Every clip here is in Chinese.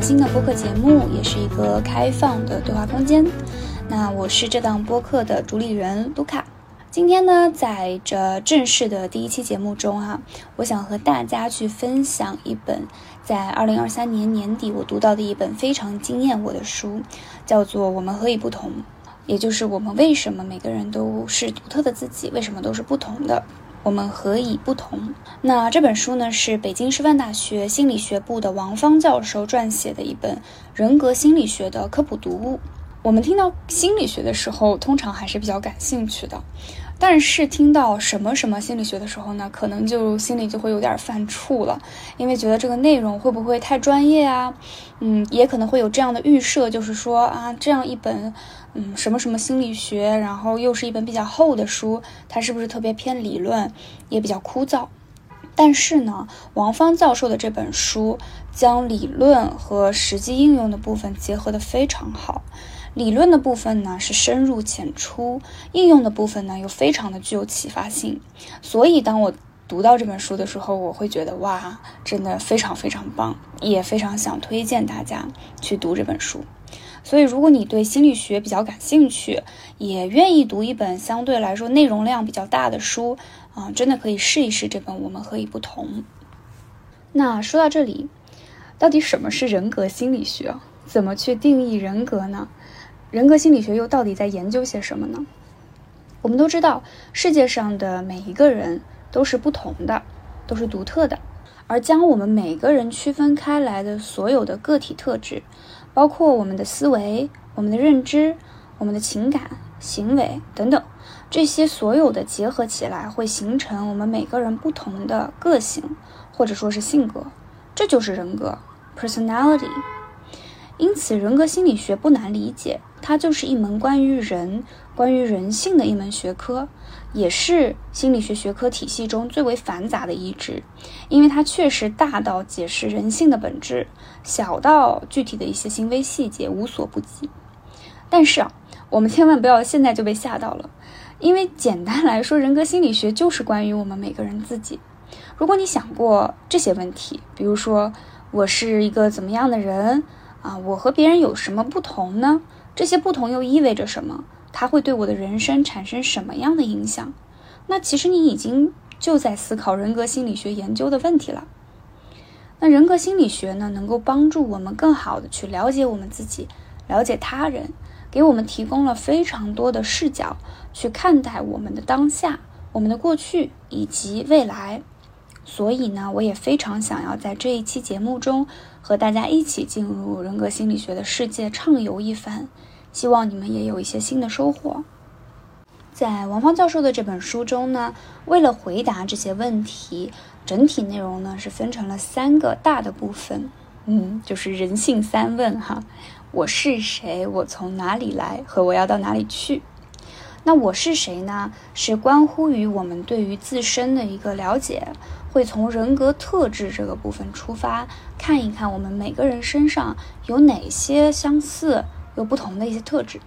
新的播客节目，也是一个开放的对话空间。那我是这档播客的主理人卢卡。今天呢，在这正式的第一期节目中啊，我想和大家去分享一本在二零二三年年底我读到的一本非常惊艳我的书，叫做《我们何以不同》，也就是我们为什么每个人都是独特的自己，为什么都是不同的。我们何以不同？那这本书呢，是北京师范大学心理学部的王芳教授撰写的一本人格心理学的科普读物。我们听到心理学的时候，通常还是比较感兴趣的。但是听到什么什么心理学的时候呢，可能就心里就会有点犯怵了，因为觉得这个内容会不会太专业啊？嗯，也可能会有这样的预设，就是说啊，这样一本嗯什么什么心理学，然后又是一本比较厚的书，它是不是特别偏理论，也比较枯燥？但是呢，王芳教授的这本书将理论和实际应用的部分结合得非常好。理论的部分呢是深入浅出，应用的部分呢又非常的具有启发性。所以当我读到这本书的时候，我会觉得哇，真的非常非常棒，也非常想推荐大家去读这本书。所以如果你对心理学比较感兴趣，也愿意读一本相对来说内容量比较大的书，啊，真的可以试一试这本《我们何以不同》。那说到这里，到底什么是人格心理学？怎么去定义人格呢？人格心理学又到底在研究些什么呢？我们都知道，世界上的每一个人都是不同的，都是独特的。而将我们每个人区分开来的所有的个体特质，包括我们的思维、我们的认知、我们的情感、行为等等，这些所有的结合起来，会形成我们每个人不同的个性，或者说是性格。这就是人格 （personality）。因此，人格心理学不难理解。它就是一门关于人、关于人性的一门学科，也是心理学学科体系中最为繁杂的一支，因为它确实大到解释人性的本质，小到具体的一些行为细节无所不及。但是啊，我们千万不要现在就被吓到了，因为简单来说，人格心理学就是关于我们每个人自己。如果你想过这些问题，比如说我是一个怎么样的人啊，我和别人有什么不同呢？这些不同又意味着什么？它会对我的人生产生什么样的影响？那其实你已经就在思考人格心理学研究的问题了。那人格心理学呢，能够帮助我们更好的去了解我们自己，了解他人，给我们提供了非常多的视角去看待我们的当下、我们的过去以及未来。所以呢，我也非常想要在这一期节目中和大家一起进入人格心理学的世界，畅游一番。希望你们也有一些新的收获。在王芳教授的这本书中呢，为了回答这些问题，整体内容呢是分成了三个大的部分，嗯，就是人性三问哈：我是谁？我从哪里来？和我要到哪里去？那我是谁呢？是关乎于我们对于自身的一个了解，会从人格特质这个部分出发，看一看我们每个人身上有哪些相似。有不同的一些特质，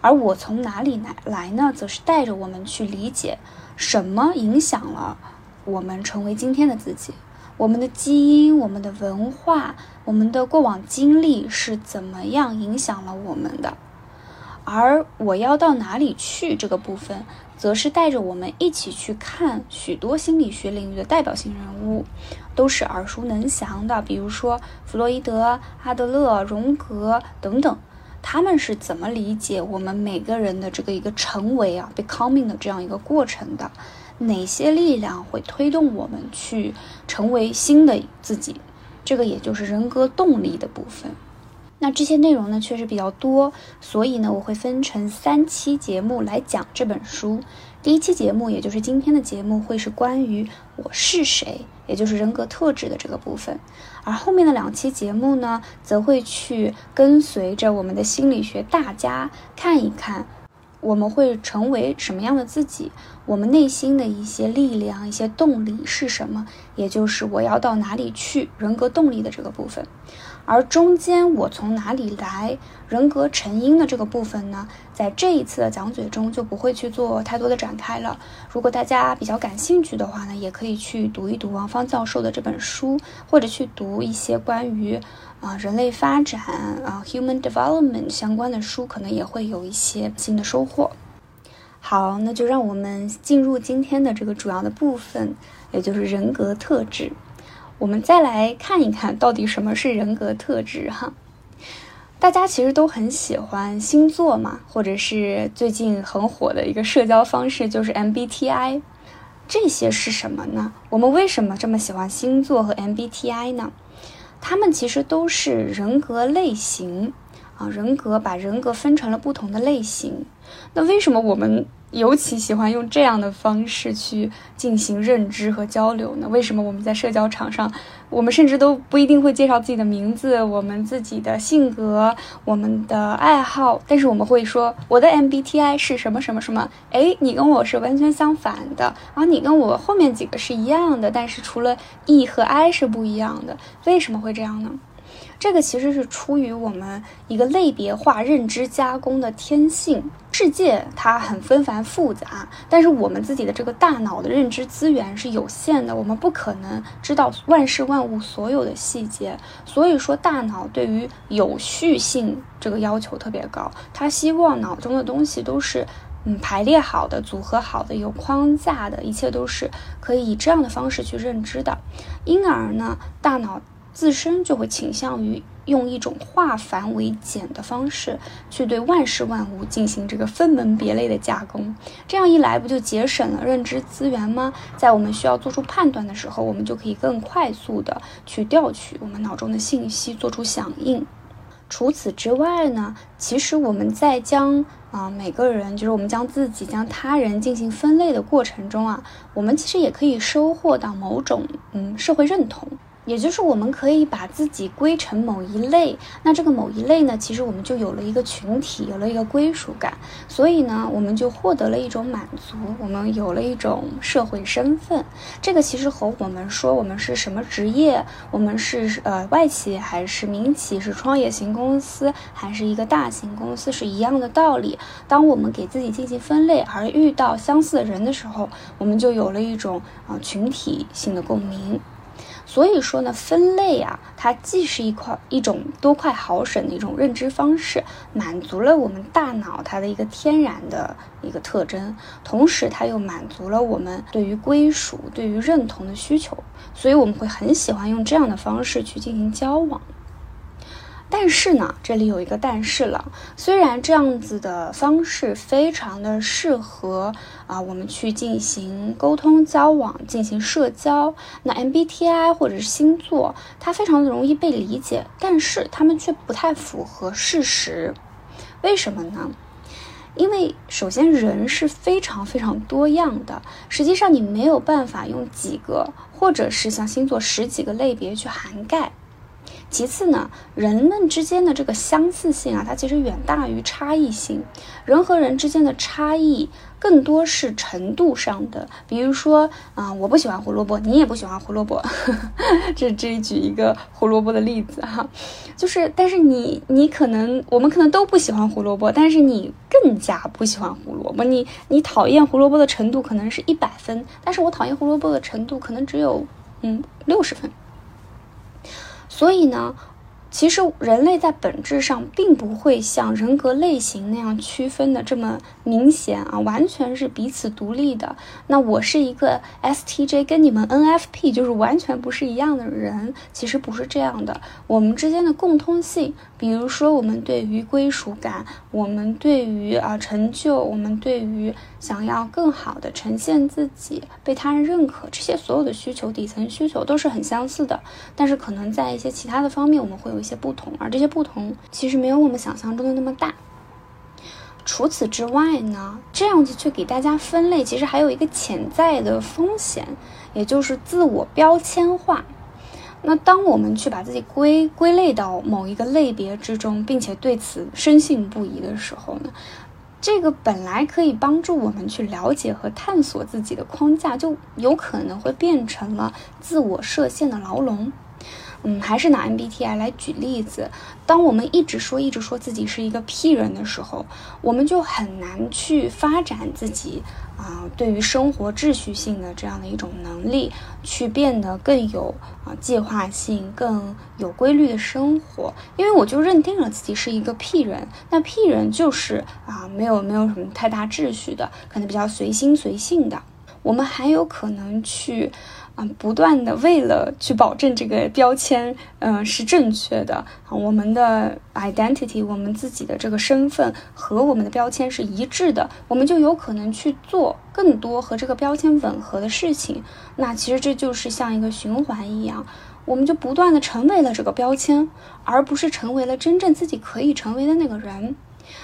而我从哪里来来呢？则是带着我们去理解什么影响了我们成为今天的自己，我们的基因、我们的文化、我们的过往经历是怎么样影响了我们的。而我要到哪里去这个部分，则是带着我们一起去看许多心理学领域的代表性人物，都是耳熟能详的，比如说弗洛伊德、阿德勒、荣格等等。他们是怎么理解我们每个人的这个一个成为啊，becoming 的这样一个过程的？哪些力量会推动我们去成为新的自己？这个也就是人格动力的部分。那这些内容呢，确实比较多，所以呢，我会分成三期节目来讲这本书。第一期节目，也就是今天的节目，会是关于我是谁，也就是人格特质的这个部分。而后面的两期节目呢，则会去跟随着我们的心理学大家看一看，我们会成为什么样的自己，我们内心的一些力量、一些动力是什么，也就是我要到哪里去，人格动力的这个部分。而中间我从哪里来，人格成因的这个部分呢，在这一次的讲嘴中就不会去做太多的展开了。如果大家比较感兴趣的话呢，也可以去读一读王芳教授的这本书，或者去读一些关于啊人类发展啊 human development 相关的书，可能也会有一些新的收获。好，那就让我们进入今天的这个主要的部分，也就是人格特质。我们再来看一看到底什么是人格特质哈。大家其实都很喜欢星座嘛，或者是最近很火的一个社交方式就是 MBTI。这些是什么呢？我们为什么这么喜欢星座和 MBTI 呢？它们其实都是人格类型啊，人格把人格分成了不同的类型。那为什么我们？尤其喜欢用这样的方式去进行认知和交流呢？为什么我们在社交场上，我们甚至都不一定会介绍自己的名字、我们自己的性格、我们的爱好，但是我们会说我的 MBTI 是什么什么什么？哎，你跟我是完全相反的，然后你跟我后面几个是一样的，但是除了 E 和 I 是不一样的，为什么会这样呢？这个其实是出于我们一个类别化认知加工的天性。世界它很纷繁复杂，但是我们自己的这个大脑的认知资源是有限的，我们不可能知道万事万物所有的细节。所以说，大脑对于有序性这个要求特别高，它希望脑中的东西都是嗯排列好的、组合好的、有框架的，一切都是可以以这样的方式去认知的。因而呢，大脑。自身就会倾向于用一种化繁为简的方式去对万事万物进行这个分门别类的加工，这样一来不就节省了认知资源吗？在我们需要做出判断的时候，我们就可以更快速的去调取我们脑中的信息，做出响应。除此之外呢，其实我们在将啊每个人，就是我们将自己、将他人进行分类的过程中啊，我们其实也可以收获到某种嗯社会认同。也就是我们可以把自己归成某一类，那这个某一类呢，其实我们就有了一个群体，有了一个归属感，所以呢，我们就获得了一种满足，我们有了一种社会身份。这个其实和我们说我们是什么职业，我们是呃外企还是民企，是创业型公司还是一个大型公司是一样的道理。当我们给自己进行分类，而遇到相似的人的时候，我们就有了一种啊群体性的共鸣。所以说呢，分类啊，它既是一块一种多快好省的一种认知方式，满足了我们大脑它的一个天然的一个特征，同时它又满足了我们对于归属、对于认同的需求，所以我们会很喜欢用这样的方式去进行交往。但是呢，这里有一个但是了。虽然这样子的方式非常的适合啊，我们去进行沟通交往、进行社交，那 MBTI 或者是星座，它非常的容易被理解，但是它们却不太符合事实。为什么呢？因为首先人是非常非常多样的，实际上你没有办法用几个，或者是像星座十几个类别去涵盖。其次呢，人们之间的这个相似性啊，它其实远大于差异性。人和人之间的差异更多是程度上的。比如说，啊，我不喜欢胡萝卜，你也不喜欢胡萝卜，呵 呵这这里举一个胡萝卜的例子哈，就是，但是你你可能我们可能都不喜欢胡萝卜，但是你更加不喜欢胡萝卜。你你讨厌胡萝卜的程度可能是一百分，但是我讨厌胡萝卜的程度可能只有嗯六十分。所以呢，其实人类在本质上并不会像人格类型那样区分的这么明显啊，完全是彼此独立的。那我是一个 STJ，跟你们 NFP 就是完全不是一样的人，其实不是这样的。我们之间的共通性。比如说，我们对于归属感，我们对于啊成就，我们对于想要更好的呈现自己，被他人认可，这些所有的需求，底层需求都是很相似的。但是，可能在一些其他的方面，我们会有一些不同，而这些不同其实没有我们想象中的那么大。除此之外呢，这样子去给大家分类，其实还有一个潜在的风险，也就是自我标签化。那当我们去把自己归归类到某一个类别之中，并且对此深信不疑的时候呢，这个本来可以帮助我们去了解和探索自己的框架，就有可能会变成了自我设限的牢笼。嗯，还是拿 MBTI 来举例子。当我们一直说、一直说自己是一个 P 人的时候，我们就很难去发展自己啊，对于生活秩序性的这样的一种能力，去变得更有啊计划性、更有规律的生活。因为我就认定了自己是一个 P 人，那 P 人就是啊，没有没有什么太大秩序的，可能比较随心随性的。我们还有可能去。不断的为了去保证这个标签，嗯，是正确的，我们的 identity，我们自己的这个身份和我们的标签是一致的，我们就有可能去做更多和这个标签吻合的事情。那其实这就是像一个循环一样，我们就不断的成为了这个标签，而不是成为了真正自己可以成为的那个人。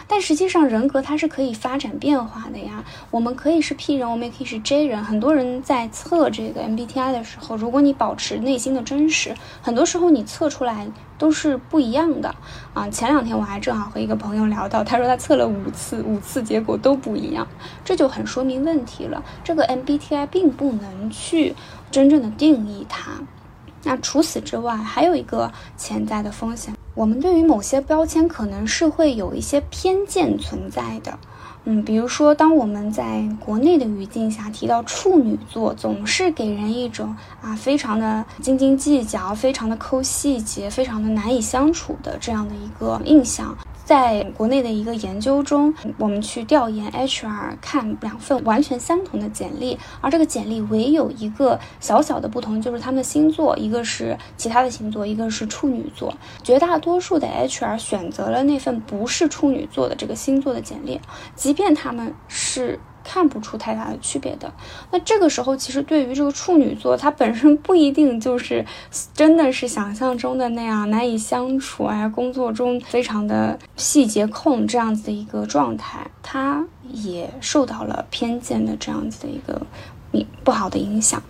但实际上，人格它是可以发展变化的呀。我们可以是 P 人，我们也可以是 J 人。很多人在测这个 MBTI 的时候，如果你保持内心的真实，很多时候你测出来都是不一样的啊。前两天我还正好和一个朋友聊到，他说他测了五次，五次结果都不一样，这就很说明问题了。这个 MBTI 并不能去真正的定义它。那除此之外，还有一个潜在的风险。我们对于某些标签可能是会有一些偏见存在的，嗯，比如说，当我们在国内的语境下提到处女座，总是给人一种啊，非常的斤斤计较，非常的抠细节，非常的难以相处的这样的一个印象。在国内的一个研究中，我们去调研 HR 看两份完全相同的简历，而这个简历唯有一个小小的不同，就是他们的星座，一个是其他的星座，一个是处女座。绝大多数的 HR 选择了那份不是处女座的这个星座的简历，即便他们是。看不出太大的区别的，那这个时候其实对于这个处女座，他本身不一定就是真的是想象中的那样难以相处啊，工作中非常的细节控这样子的一个状态，他也受到了偏见的这样子的一个不好的影响。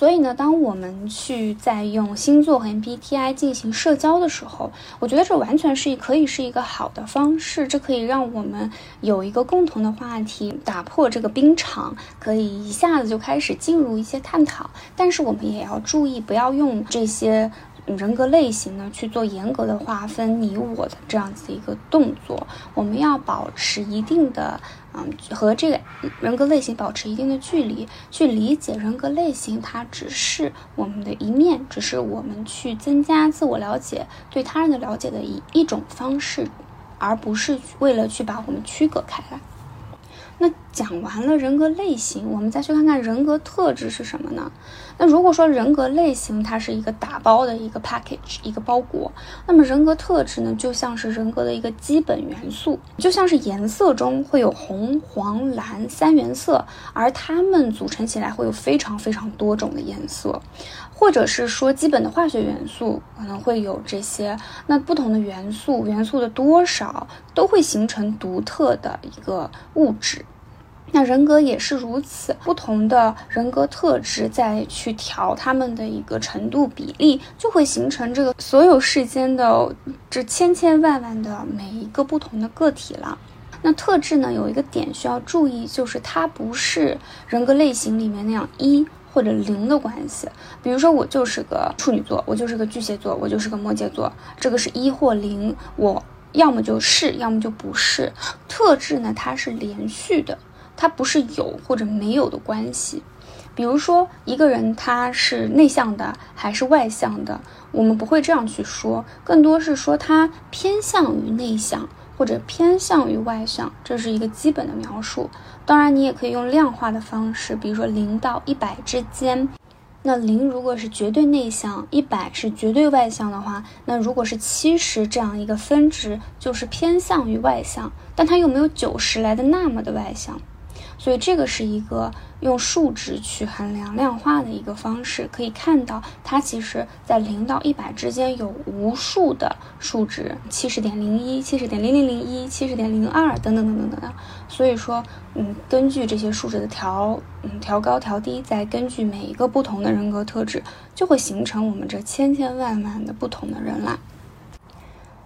所以呢，当我们去在用星座和 MBTI 进行社交的时候，我觉得这完全是可以是一个好的方式，这可以让我们有一个共同的话题，打破这个冰场，可以一下子就开始进入一些探讨。但是我们也要注意，不要用这些。人格类型呢，去做严格的划分你我的这样子一个动作，我们要保持一定的，嗯，和这个人格类型保持一定的距离，去理解人格类型，它只是我们的一面，只是我们去增加自我了解、对他人的了解的一一种方式，而不是为了去把我们区隔开来。那讲完了人格类型，我们再去看看人格特质是什么呢？那如果说人格类型它是一个打包的一个 package 一个包裹，那么人格特质呢，就像是人格的一个基本元素，就像是颜色中会有红、黄、蓝三原色，而它们组成起来会有非常非常多种的颜色，或者是说基本的化学元素可能会有这些，那不同的元素元素的多少都会形成独特的一个物质。那人格也是如此，不同的人格特质再去调他们的一个程度比例，就会形成这个所有世间的这千千万万的每一个不同的个体了。那特质呢，有一个点需要注意，就是它不是人格类型里面那样一或者零的关系。比如说，我就是个处女座，我就是个巨蟹座，我就是个摩羯座，这个是一或零，我要么就是，要么就不是。特质呢，它是连续的。它不是有或者没有的关系，比如说一个人他是内向的还是外向的，我们不会这样去说，更多是说他偏向于内向或者偏向于外向，这是一个基本的描述。当然，你也可以用量化的方式，比如说零到一百之间，那零如果是绝对内向，一百是绝对外向的话，那如果是七十这样一个分值，就是偏向于外向，但它又没有九十来的那么的外向。所以这个是一个用数值去衡量量化的一个方式，可以看到它其实在零到一百之间有无数的数值，七十点零一、七十点零零零一、七十点零二等等等等等等。所以说，嗯，根据这些数值的调，嗯，调高调低，再根据每一个不同的人格特质，就会形成我们这千千万万的不同的人啦。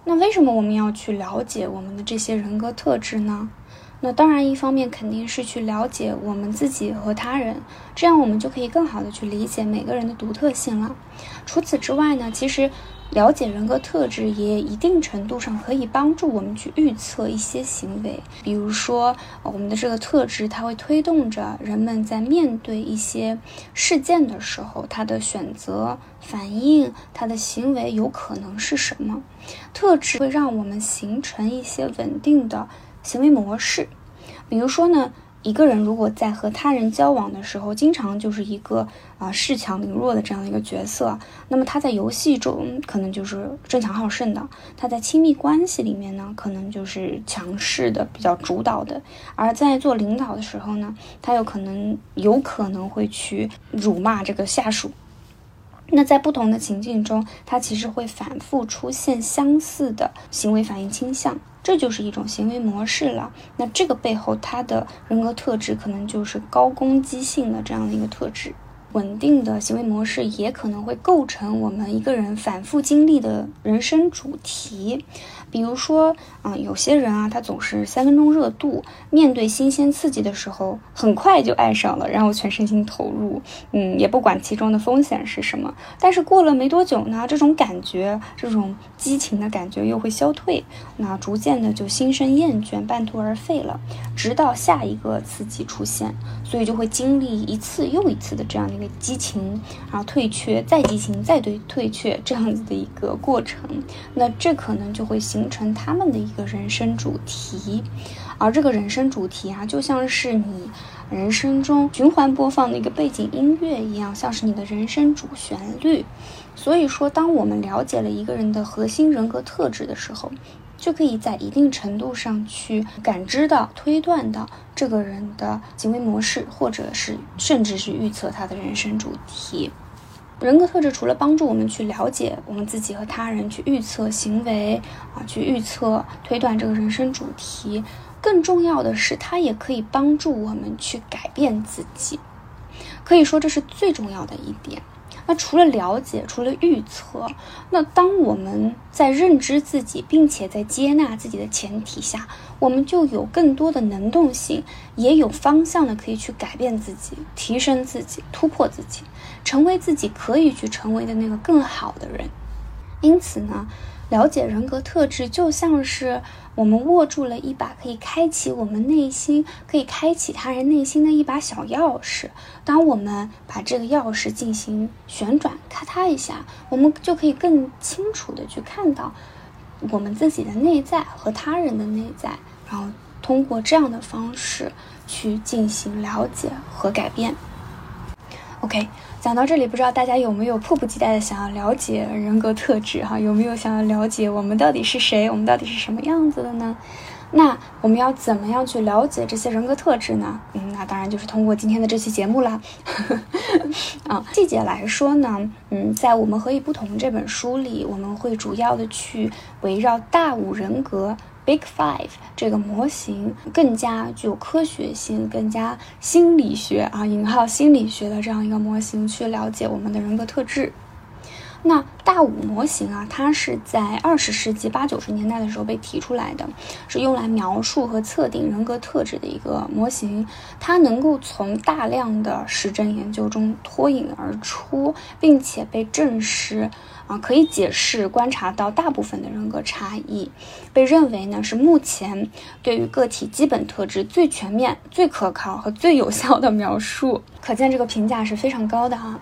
那为什么我们要去了解我们的这些人格特质呢？那当然，一方面肯定是去了解我们自己和他人，这样我们就可以更好的去理解每个人的独特性了。除此之外呢，其实了解人格特质也一定程度上可以帮助我们去预测一些行为。比如说，我们的这个特质，它会推动着人们在面对一些事件的时候，他的选择、反应、他的行为有可能是什么？特质会让我们形成一些稳定的。行为模式，比如说呢，一个人如果在和他人交往的时候，经常就是一个啊恃强凌弱的这样的一个角色，那么他在游戏中可能就是争强好胜的；他在亲密关系里面呢，可能就是强势的、比较主导的；而在做领导的时候呢，他有可能有可能会去辱骂这个下属。那在不同的情境中，他其实会反复出现相似的行为反应倾向。这就是一种行为模式了。那这个背后，他的人格特质可能就是高攻击性的这样的一个特质。稳定的行为模式也可能会构成我们一个人反复经历的人生主题。比如说，啊，有些人啊，他总是三分钟热度，面对新鲜刺激的时候，很快就爱上了，然后全身心投入，嗯，也不管其中的风险是什么。但是过了没多久呢，这种感觉，这种激情的感觉又会消退，那逐渐的就心生厌倦，半途而废了，直到下一个刺激出现，所以就会经历一次又一次的这样的一个激情，然后退却，再激情，再退退却这样子的一个过程。那这可能就会形。成他们的一个人生主题，而这个人生主题啊，就像是你人生中循环播放的一个背景音乐一样，像是你的人生主旋律。所以说，当我们了解了一个人的核心人格特质的时候，就可以在一定程度上去感知到、推断到这个人的行为模式，或者是甚至是预测他的人生主题。人格特质除了帮助我们去了解我们自己和他人，去预测行为啊，去预测推断这个人生主题，更重要的是，它也可以帮助我们去改变自己。可以说，这是最重要的一点。那除了了解，除了预测，那当我们在认知自己，并且在接纳自己的前提下，我们就有更多的能动性，也有方向的可以去改变自己、提升自己、突破自己，成为自己可以去成为的那个更好的人。因此呢。了解人格特质，就像是我们握住了一把可以开启我们内心、可以开启他人内心的一把小钥匙。当我们把这个钥匙进行旋转，咔嗒一下，我们就可以更清楚的去看到我们自己的内在和他人的内在，然后通过这样的方式去进行了解和改变。OK。讲到这里，不知道大家有没有迫不及待的想要了解人格特质哈？有没有想要了解我们到底是谁，我们到底是什么样子的呢？那我们要怎么样去了解这些人格特质呢？嗯，那当然就是通过今天的这期节目啦。啊，细节来说呢，嗯，在《我们何以不同》这本书里，我们会主要的去围绕大五人格。Big Five 这个模型更加具有科学性，更加心理学啊引号心理学的这样一个模型去了解我们的人格特质。那大五模型啊，它是在二十世纪八九十年代的时候被提出来的，是用来描述和测定人格特质的一个模型。它能够从大量的实证研究中脱颖而出，并且被证实。啊，可以解释观察到大部分的人格差异，被认为呢是目前对于个体基本特质最全面、最可靠和最有效的描述。可见这个评价是非常高的哈。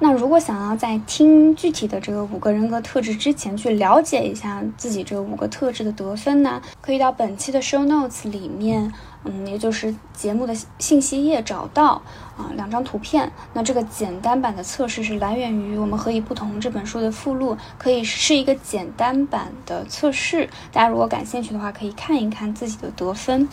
那如果想要在听具体的这个五个人格特质之前去了解一下自己这五个特质的得分呢，可以到本期的 show notes 里面。嗯，也就是节目的信息页找到啊两张图片。那这个简单版的测试是来源于《我们何以不同》这本书的附录，可以是一个简单版的测试。大家如果感兴趣的话，可以看一看自己的得分。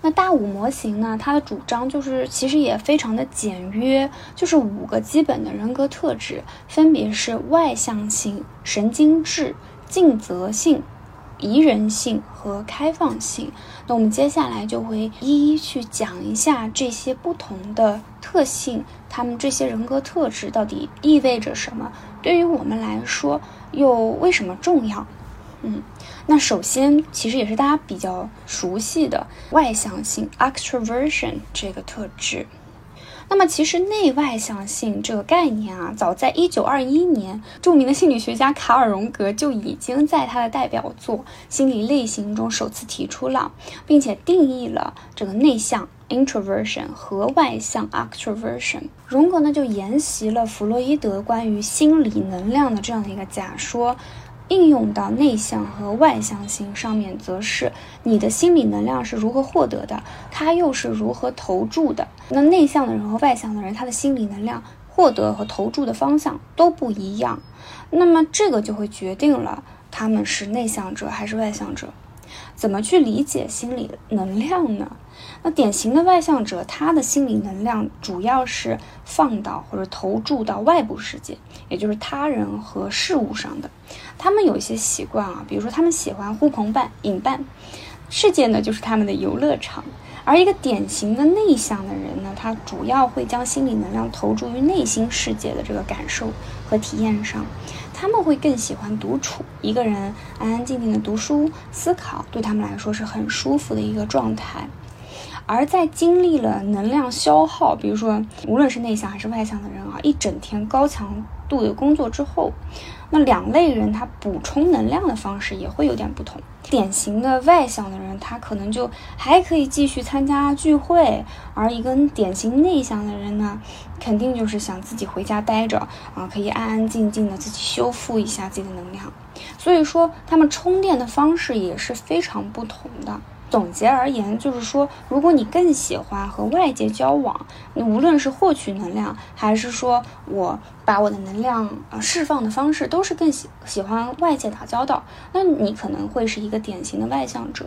那大五模型呢，它的主张就是其实也非常的简约，就是五个基本的人格特质，分别是外向性、神经质、尽责性。宜人性和开放性，那我们接下来就会一一去讲一下这些不同的特性，他们这些人格特质到底意味着什么？对于我们来说又为什么重要？嗯，那首先其实也是大家比较熟悉的外向性 （extraversion） 这个特质。那么其实内外向性这个概念啊，早在一九二一年，著名的心理学家卡尔荣格就已经在他的代表作《心理类型》中首次提出了，并且定义了这个内向 （introversion） 和外向 （extroversion）。荣格呢就沿袭了弗洛伊德关于心理能量的这样的一个假说。应用到内向和外向型上面，则是你的心理能量是如何获得的，它又是如何投注的。那内向的人和外向的人，他的心理能量获得和投注的方向都不一样。那么这个就会决定了他们是内向者还是外向者。怎么去理解心理能量呢？那典型的外向者，他的心理能量主要是放到或者投注到外部世界，也就是他人和事物上的。他们有一些习惯啊，比如说他们喜欢呼朋伴引伴，世界呢就是他们的游乐场。而一个典型的内向的人呢，他主要会将心理能量投注于内心世界的这个感受和体验上。他们会更喜欢独处，一个人安安静静的读书、思考，对他们来说是很舒服的一个状态。而在经历了能量消耗，比如说无论是内向还是外向的人啊，一整天高强度的工作之后，那两类人他补充能量的方式也会有点不同。典型的外向的人，他可能就还可以继续参加聚会，而一个典型内向的人呢，肯定就是想自己回家待着啊，可以安安静静的自己修复一下自己的能量。所以说，他们充电的方式也是非常不同的。总结而言，就是说，如果你更喜欢和外界交往，你无论是获取能量，还是说我把我的能量呃释放的方式，都是更喜喜欢外界打交道，那你可能会是一个典型的外向者。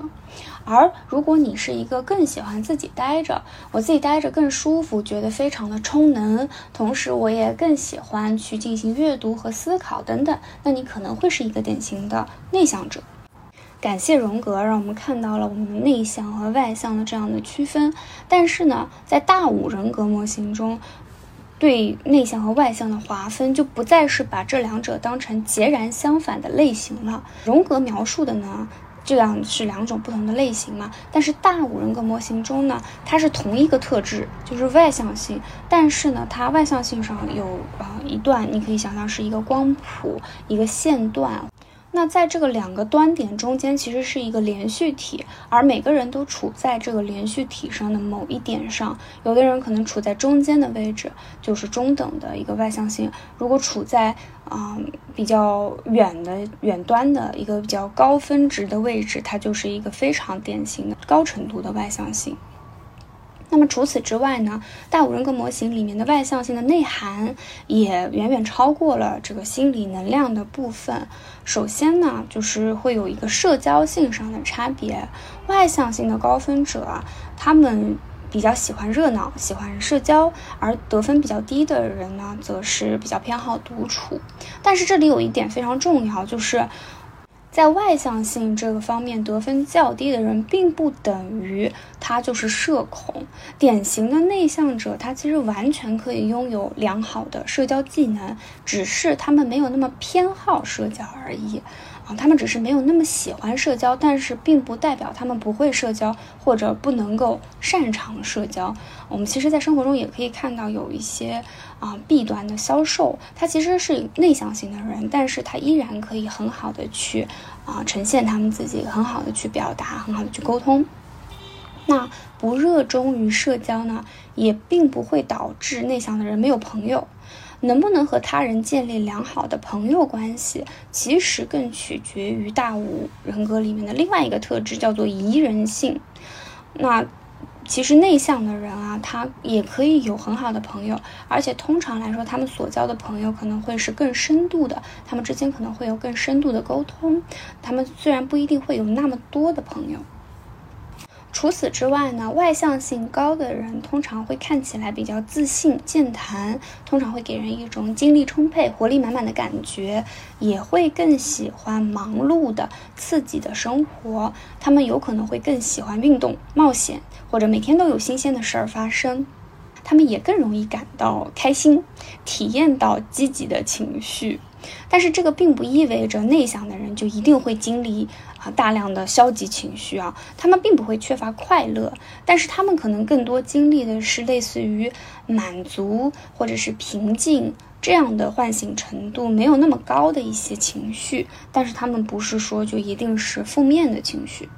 而如果你是一个更喜欢自己待着，我自己待着更舒服，觉得非常的充能，同时我也更喜欢去进行阅读和思考等等，那你可能会是一个典型的内向者。感谢荣格，让我们看到了我们内向和外向的这样的区分。但是呢，在大五人格模型中，对内向和外向的划分就不再是把这两者当成截然相反的类型了。荣格描述的呢，这样是两种不同的类型嘛？但是大五人格模型中呢，它是同一个特质，就是外向性。但是呢，它外向性上有啊一段，你可以想象是一个光谱，一个线段。那在这个两个端点中间，其实是一个连续体，而每个人都处在这个连续体上的某一点上。有的人可能处在中间的位置，就是中等的一个外向性；如果处在啊比较远的远端的一个比较高分值的位置，它就是一个非常典型的高程度的外向性。那么除此之外呢，大五人格模型里面的外向性的内涵也远远超过了这个心理能量的部分。首先呢，就是会有一个社交性上的差别。外向性的高分者啊，他们比较喜欢热闹，喜欢社交；而得分比较低的人呢，则是比较偏好独处。但是这里有一点非常重要，就是。在外向性这个方面得分较低的人，并不等于他就是社恐。典型的内向者，他其实完全可以拥有良好的社交技能，只是他们没有那么偏好社交而已。他们只是没有那么喜欢社交，但是并不代表他们不会社交或者不能够擅长社交。我们其实，在生活中也可以看到有一些。啊弊端的销售，他其实是内向型的人，但是他依然可以很好的去啊呈现他们自己，很好的去表达，很好的去沟通。那不热衷于社交呢，也并不会导致内向的人没有朋友。能不能和他人建立良好的朋友关系，其实更取决于大五人格里面的另外一个特质，叫做宜人性。那。其实内向的人啊，他也可以有很好的朋友，而且通常来说，他们所交的朋友可能会是更深度的，他们之间可能会有更深度的沟通。他们虽然不一定会有那么多的朋友。除此之外呢，外向性高的人通常会看起来比较自信、健谈，通常会给人一种精力充沛、活力满满的感觉，也会更喜欢忙碌的、刺激的生活。他们有可能会更喜欢运动、冒险，或者每天都有新鲜的事儿发生。他们也更容易感到开心，体验到积极的情绪。但是这个并不意味着内向的人就一定会经历啊大量的消极情绪啊，他们并不会缺乏快乐，但是他们可能更多经历的是类似于满足或者是平静这样的唤醒程度没有那么高的一些情绪，但是他们不是说就一定是负面的情绪。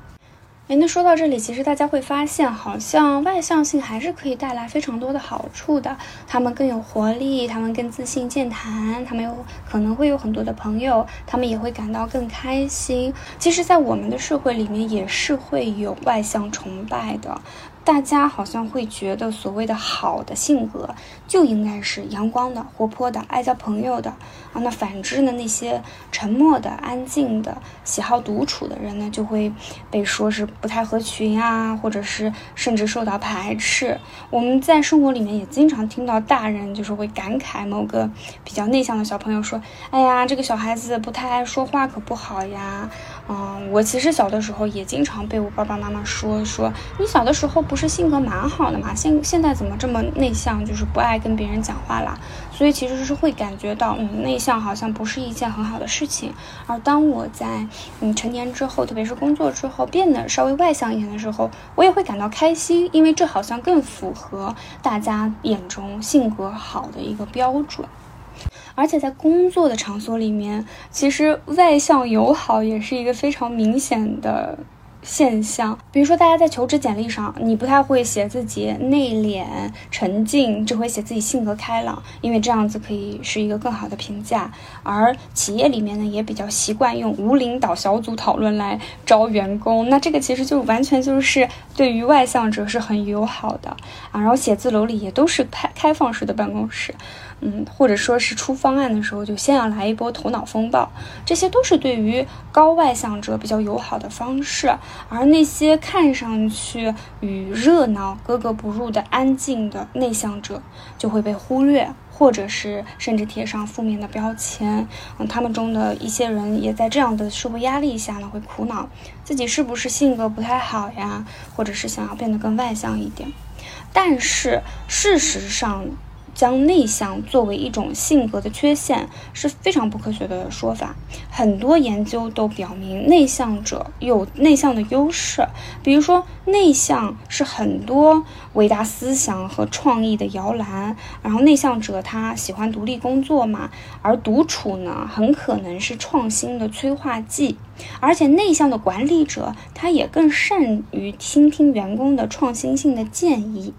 那说到这里，其实大家会发现，好像外向性还是可以带来非常多的好处的。他们更有活力，他们更自信健谈，他们有可能会有很多的朋友，他们也会感到更开心。其实，在我们的社会里面，也是会有外向崇拜的。大家好像会觉得，所谓的好的性格就应该是阳光的、活泼的、爱交朋友的啊。那反之呢，那些沉默的、安静的、喜好独处的人呢，就会被说是不太合群啊，或者是甚至受到排斥。我们在生活里面也经常听到大人就是会感慨某个比较内向的小朋友说：“哎呀，这个小孩子不太爱说话，可不好呀。”嗯，我其实小的时候也经常被我爸爸妈妈说说，你小的时候不是性格蛮好的嘛，现现在怎么这么内向，就是不爱跟别人讲话啦。所以其实是会感觉到，嗯，内向好像不是一件很好的事情。而当我在嗯成年之后，特别是工作之后变得稍微外向一点的时候，我也会感到开心，因为这好像更符合大家眼中性格好的一个标准。而且在工作的场所里面，其实外向友好也是一个非常明显的。现象，比如说大家在求职简历上，你不太会写自己内敛沉静，只会写自己性格开朗，因为这样子可以是一个更好的评价。而企业里面呢，也比较习惯用无领导小组讨论来招员工，那这个其实就完全就是对于外向者是很友好的啊。然后写字楼里也都是开开放式的办公室，嗯，或者说是出方案的时候就先要来一波头脑风暴，这些都是对于高外向者比较友好的方式。而那些看上去与热闹格格不入的安静的内向者，就会被忽略，或者是甚至贴上负面的标签。嗯，他们中的一些人也在这样的社会压力下呢，会苦恼自己是不是性格不太好呀，或者是想要变得更外向一点。但是事实上，将内向作为一种性格的缺陷是非常不科学的说法。很多研究都表明，内向者有内向的优势。比如说，内向是很多伟大思想和创意的摇篮。然后，内向者他喜欢独立工作嘛，而独处呢，很可能是创新的催化剂。而且，内向的管理者他也更善于倾听员工的创新性的建议。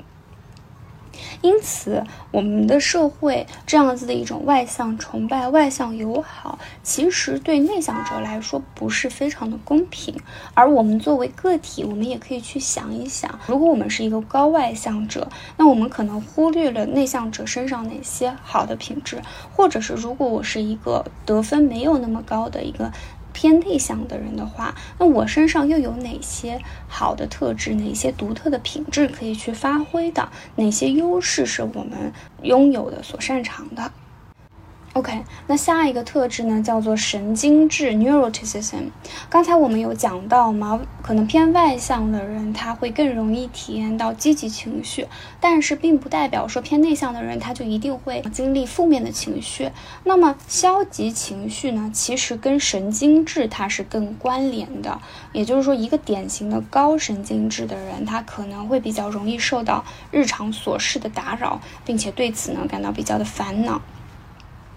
因此，我们的社会这样子的一种外向崇拜、外向友好，其实对内向者来说不是非常的公平。而我们作为个体，我们也可以去想一想，如果我们是一个高外向者，那我们可能忽略了内向者身上哪些好的品质，或者是如果我是一个得分没有那么高的一个。偏内向的人的话，那我身上又有哪些好的特质，哪些独特的品质可以去发挥的？哪些优势是我们拥有的、所擅长的？OK，那下一个特质呢，叫做神经质 （neuroticism）。刚才我们有讲到嘛，可能偏外向的人他会更容易体验到积极情绪，但是并不代表说偏内向的人他就一定会经历负面的情绪。那么消极情绪呢，其实跟神经质它是更关联的。也就是说，一个典型的高神经质的人，他可能会比较容易受到日常琐事的打扰，并且对此呢感到比较的烦恼。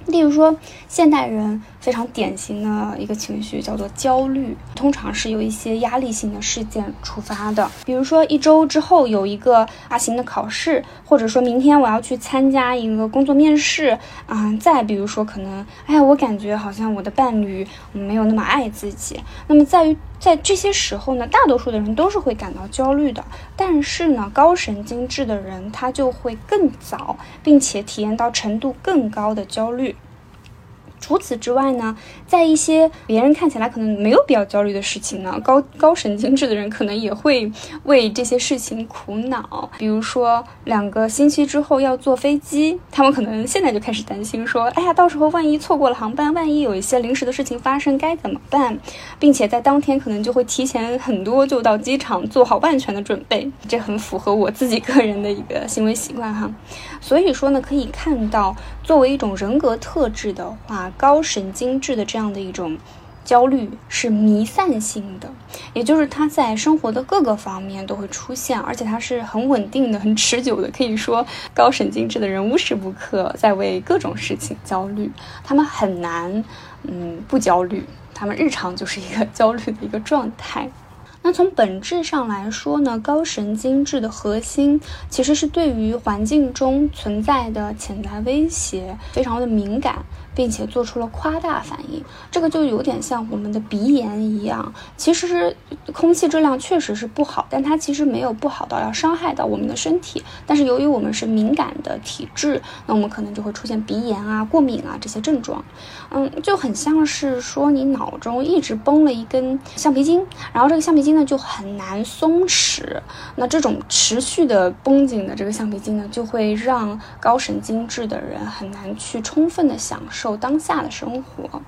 例如说，现代人非常典型的一个情绪叫做焦虑，通常是由一些压力性的事件触发的。比如说，一周之后有一个大型的考试，或者说明天我要去参加一个工作面试啊。再比如说，可能哎呀，我感觉好像我的伴侣没有那么爱自己。那么在于在这些时候呢，大多数的人都是会感到焦虑的。但是呢，高神经质的人他就会更早，并且体验到程度更高的焦虑。除此之外呢，在一些别人看起来可能没有必要焦虑的事情呢，高高神经质的人可能也会为这些事情苦恼。比如说，两个星期之后要坐飞机，他们可能现在就开始担心，说：“哎呀，到时候万一错过了航班，万一有一些临时的事情发生，该怎么办？”并且在当天可能就会提前很多就到机场做好万全的准备。这很符合我自己个人的一个行为习惯哈。所以说呢，可以看到，作为一种人格特质的话，高神经质的这样的一种焦虑是弥散性的，也就是它在生活的各个方面都会出现，而且它是很稳定的、很持久的。可以说，高神经质的人无时不刻在为各种事情焦虑，他们很难，嗯，不焦虑，他们日常就是一个焦虑的一个状态。那从本质上来说呢，高神经质的核心其实是对于环境中存在的潜在威胁非常的敏感。并且做出了夸大反应，这个就有点像我们的鼻炎一样。其实空气质量确实是不好，但它其实没有不好到要伤害到我们的身体。但是由于我们是敏感的体质，那我们可能就会出现鼻炎啊、过敏啊这些症状。嗯，就很像是说你脑中一直绷了一根橡皮筋，然后这个橡皮筋呢就很难松弛。那这种持续的绷紧的这个橡皮筋呢，就会让高神经质的人很难去充分的享受。当下的生活，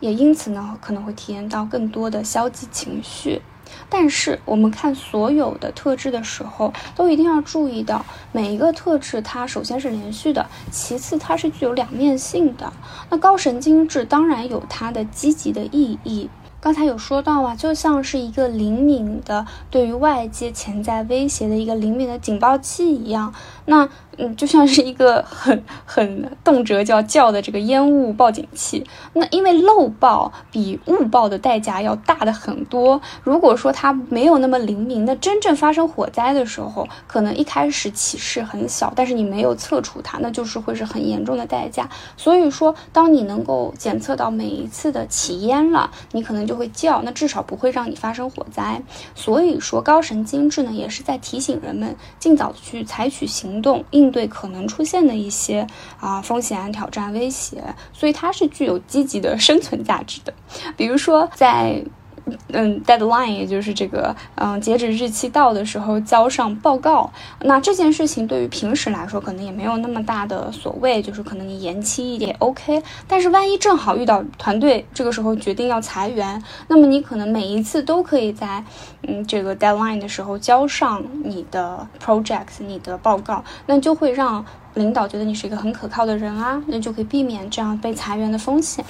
也因此呢，可能会体验到更多的消极情绪。但是，我们看所有的特质的时候，都一定要注意到，每一个特质它首先是连续的，其次它是具有两面性的。那高神经质当然有它的积极的意义。刚才有说到啊，就像是一个灵敏的对于外界潜在威胁的一个灵敏的警报器一样。那嗯，就像是一个很很动辄就要叫的这个烟雾报警器。那因为漏报比误报的代价要大的很多。如果说它没有那么灵敏，那真正发生火灾的时候，可能一开始起势很小，但是你没有测出它，那就是会是很严重的代价。所以说，当你能够检测到每一次的起烟了，你可能就会叫，那至少不会让你发生火灾。所以说，高神经质呢，也是在提醒人们尽早的去采取行动应。对可能出现的一些啊风险、挑战、威胁，所以它是具有积极的生存价值的。比如说在。嗯，deadline 也就是这个，嗯，截止日期到的时候交上报告。那这件事情对于平时来说，可能也没有那么大的所谓，就是可能你延期一点 OK。但是万一正好遇到团队这个时候决定要裁员，那么你可能每一次都可以在嗯这个 deadline 的时候交上你的 project、你的报告，那就会让领导觉得你是一个很可靠的人啊，那就可以避免这样被裁员的风险，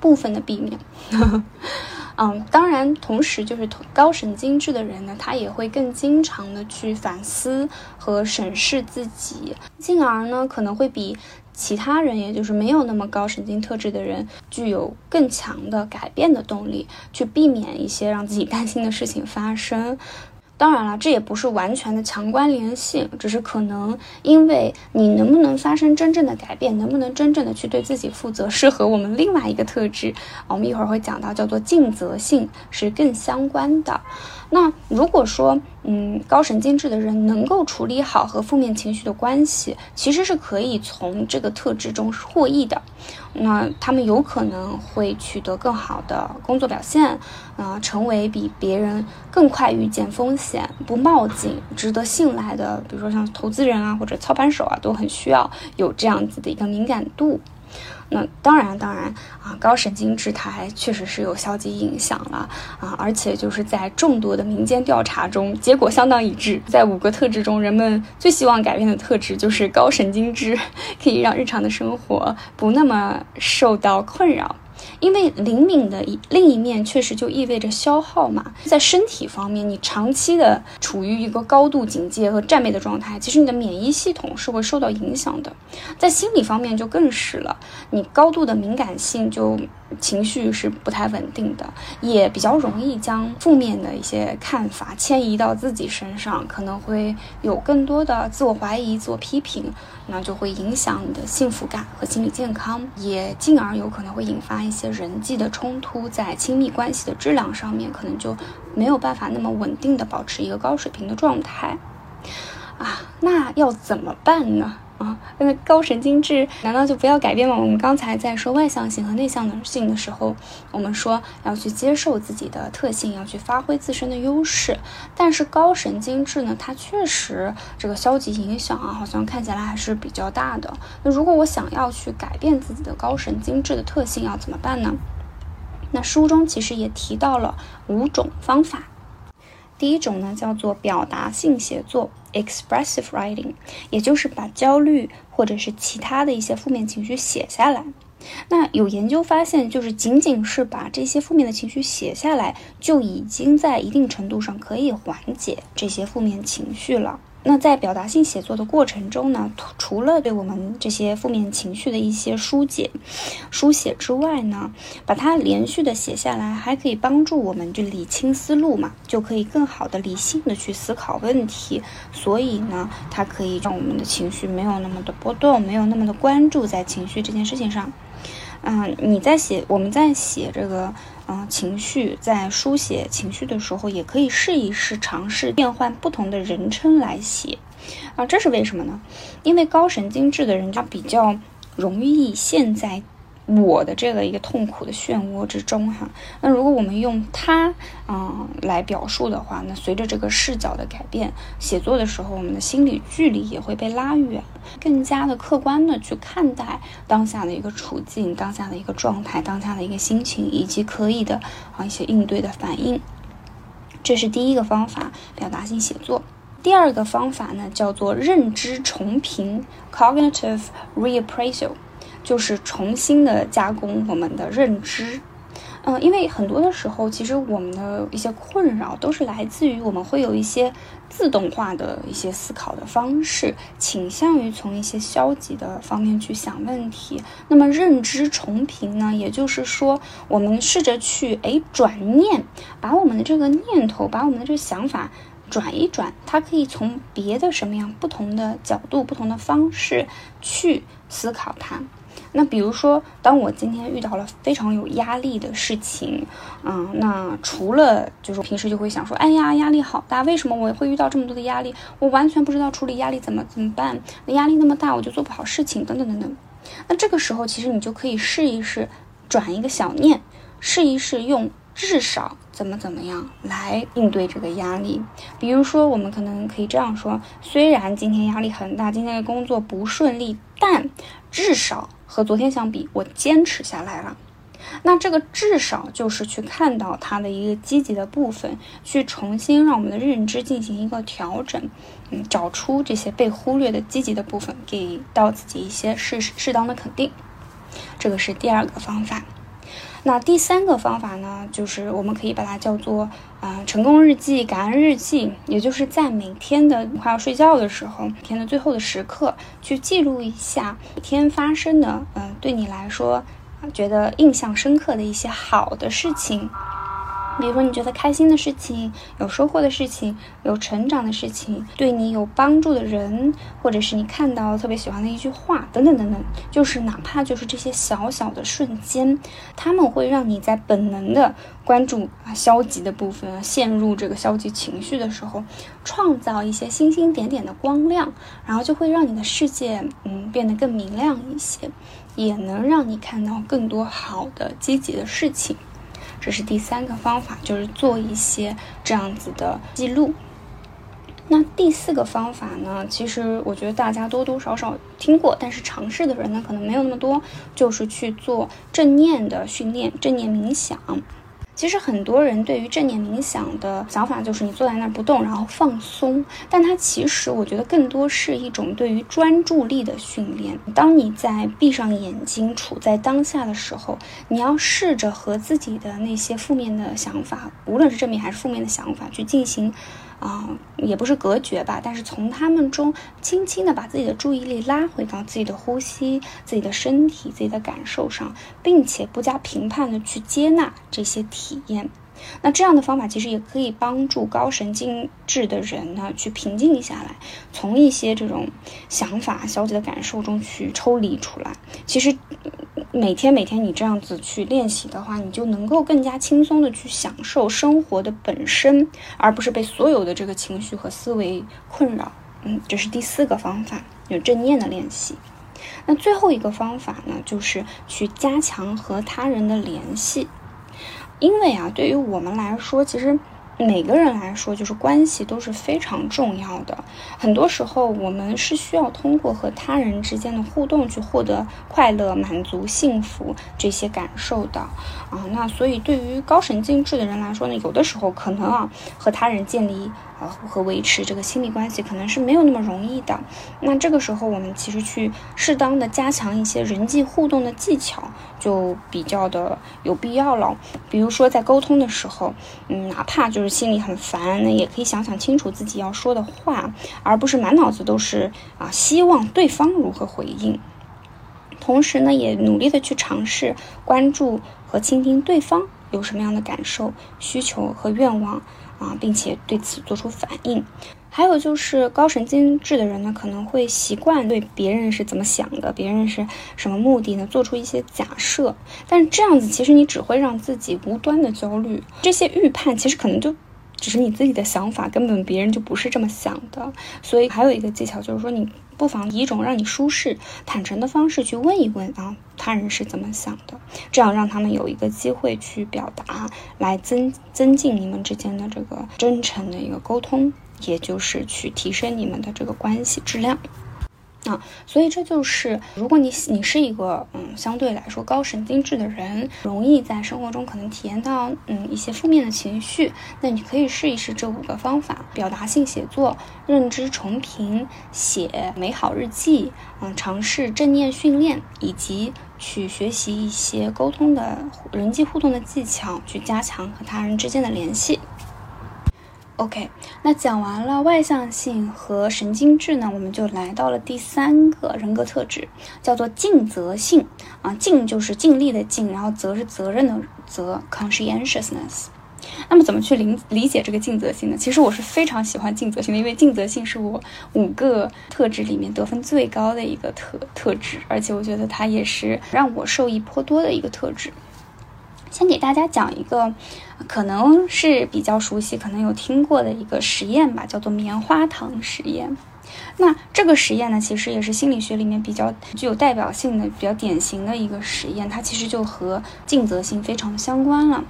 部分的避免。嗯，当然，同时就是高神经质的人呢，他也会更经常的去反思和审视自己，进而呢，可能会比其他人，也就是没有那么高神经特质的人，具有更强的改变的动力，去避免一些让自己担心的事情发生。当然了，这也不是完全的强关联性，只是可能因为你能不能发生真正的改变，能不能真正的去对自己负责，是和我们另外一个特质，我们一会儿会讲到叫做尽责性是更相关的。那如果说，嗯，高神经质的人能够处理好和负面情绪的关系，其实是可以从这个特质中获益的。那他们有可能会取得更好的工作表现，啊，成为比别人更快预见风险、不冒进、值得信赖的，比如说像投资人啊或者操盘手啊，都很需要有这样子的一个敏感度。那当然，当然啊，高神经质它还确实是有消极影响了啊，而且就是在众多的民间调查中，结果相当一致，在五个特质中，人们最希望改变的特质就是高神经质，可以让日常的生活不那么受到困扰。因为灵敏的一另一面，确实就意味着消耗嘛。在身体方面，你长期的处于一个高度警戒和战备的状态，其实你的免疫系统是会受到影响的。在心理方面就更是了，你高度的敏感性就。情绪是不太稳定的，也比较容易将负面的一些看法迁移到自己身上，可能会有更多的自我怀疑、自我批评，那就会影响你的幸福感和心理健康，也进而有可能会引发一些人际的冲突，在亲密关系的质量上面，可能就没有办法那么稳定的保持一个高水平的状态。啊，那要怎么办呢？啊，那高神经质难道就不要改变吗？我们刚才在说外向性和内向的性的时候，我们说要去接受自己的特性，要去发挥自身的优势。但是高神经质呢，它确实这个消极影响啊，好像看起来还是比较大的。那如果我想要去改变自己的高神经质的特性，要怎么办呢？那书中其实也提到了五种方法。第一种呢，叫做表达性写作 （expressive writing），也就是把焦虑或者是其他的一些负面情绪写下来。那有研究发现，就是仅仅是把这些负面的情绪写下来，就已经在一定程度上可以缓解这些负面情绪了。那在表达性写作的过程中呢，除了对我们这些负面情绪的一些疏解、书写之外呢，把它连续的写下来，还可以帮助我们就理清思路嘛，就可以更好的理性的去思考问题。所以呢，它可以让我们的情绪没有那么的波动，没有那么的关注在情绪这件事情上。嗯，你在写，我们在写这个，啊，情绪，在书写情绪的时候，也可以试一试，尝试变换不同的人称来写，啊，这是为什么呢？因为高神经质的人，他比较容易现在。我的这个一个痛苦的漩涡之中哈，那如果我们用它嗯来表述的话，那随着这个视角的改变，写作的时候，我们的心理距离也会被拉远，更加的客观的去看待当下的一个处境、当下的一个状态、当下的一个心情，以及可以的啊一些应对的反应。这是第一个方法，表达性写作。第二个方法呢，叫做认知重评 （cognitive reappraisal）。就是重新的加工我们的认知，嗯，因为很多的时候，其实我们的一些困扰都是来自于我们会有一些自动化的一些思考的方式，倾向于从一些消极的方面去想问题。那么认知重评呢，也就是说，我们试着去哎转念，把我们的这个念头，把我们的这个想法转一转，它可以从别的什么样不同的角度、不同的方式去思考它。那比如说，当我今天遇到了非常有压力的事情，嗯，那除了就是平时就会想说，哎呀，压力好大，为什么我会遇到这么多的压力？我完全不知道处理压力怎么怎么办？那压力那么大，我就做不好事情，等等等等。那这个时候，其实你就可以试一试转一个小念，试一试用至少怎么怎么样来应对这个压力。比如说，我们可能可以这样说：虽然今天压力很大，今天的工作不顺利，但至少。和昨天相比，我坚持下来了。那这个至少就是去看到它的一个积极的部分，去重新让我们的认知进行一个调整，嗯，找出这些被忽略的积极的部分，给到自己一些适适当的肯定。这个是第二个方法。那第三个方法呢，就是我们可以把它叫做啊成功日记、感恩日记，也就是在每天的快要睡觉的时候，每天的最后的时刻，去记录一下每天发生的，嗯，对你来说觉得印象深刻的一些好的事情。比如说，你觉得开心的事情、有收获的事情、有成长的事情、对你有帮助的人，或者是你看到特别喜欢的一句话，等等等等，就是哪怕就是这些小小的瞬间，他们会让你在本能的关注啊消极的部分，陷入这个消极情绪的时候，创造一些星星点点的光亮，然后就会让你的世界嗯变得更明亮一些，也能让你看到更多好的积极的事情。这是第三个方法，就是做一些这样子的记录。那第四个方法呢？其实我觉得大家多多少少听过，但是尝试的人呢，可能没有那么多，就是去做正念的训练，正念冥想。其实很多人对于正念冥想的想法就是你坐在那儿不动，然后放松。但它其实我觉得更多是一种对于专注力的训练。当你在闭上眼睛，处在当下的时候，你要试着和自己的那些负面的想法，无论是正面还是负面的想法，去进行。啊，也不是隔绝吧，但是从他们中轻轻的把自己的注意力拉回到自己的呼吸、自己的身体、自己的感受上，并且不加评判的去接纳这些体验。那这样的方法其实也可以帮助高神经质的人呢去平静下来，从一些这种想法、消极的感受中去抽离出来。其实。每天每天你这样子去练习的话，你就能够更加轻松的去享受生活的本身，而不是被所有的这个情绪和思维困扰。嗯，这是第四个方法。有正念的练习。那最后一个方法呢，就是去加强和他人的联系，因为啊，对于我们来说，其实。每个人来说，就是关系都是非常重要的。很多时候，我们是需要通过和他人之间的互动去获得快乐、满足、幸福这些感受的啊。那所以，对于高神经质的人来说呢，有的时候可能啊，和他人建立。啊，和维持这个亲密关系可能是没有那么容易的。那这个时候，我们其实去适当的加强一些人际互动的技巧，就比较的有必要了。比如说，在沟通的时候，嗯，哪怕就是心里很烦，那也可以想想清楚自己要说的话，而不是满脑子都是啊，希望对方如何回应。同时呢，也努力的去尝试关注和倾听对方有什么样的感受、需求和愿望。啊，并且对此做出反应。还有就是高神经质的人呢，可能会习惯对别人是怎么想的，别人是什么目的呢，做出一些假设。但是这样子，其实你只会让自己无端的焦虑。这些预判其实可能就只是你自己的想法，根本别人就不是这么想的。所以还有一个技巧就是说你。不妨以一种让你舒适、坦诚的方式去问一问啊，他人是怎么想的，这样让他们有一个机会去表达，来增增进你们之间的这个真诚的一个沟通，也就是去提升你们的这个关系质量。啊，所以这就是，如果你你是一个嗯相对来说高神经质的人，容易在生活中可能体验到嗯一些负面的情绪，那你可以试一试这五个方法：表达性写作、认知重评、写美好日记，嗯，尝试正念训练，以及去学习一些沟通的人际互动的技巧，去加强和他人之间的联系。OK，那讲完了外向性和神经质呢，我们就来到了第三个人格特质，叫做尽责性啊。尽就是尽力的尽，然后责是责任的责，conscientiousness。那么怎么去理理解这个尽责性呢？其实我是非常喜欢尽责性的，因为尽责性是我五个特质里面得分最高的一个特特质，而且我觉得它也是让我受益颇多的一个特质。先给大家讲一个，可能是比较熟悉、可能有听过的一个实验吧，叫做棉花糖实验。那这个实验呢，其实也是心理学里面比较具有代表性的、比较典型的一个实验，它其实就和尽责性非常相关了。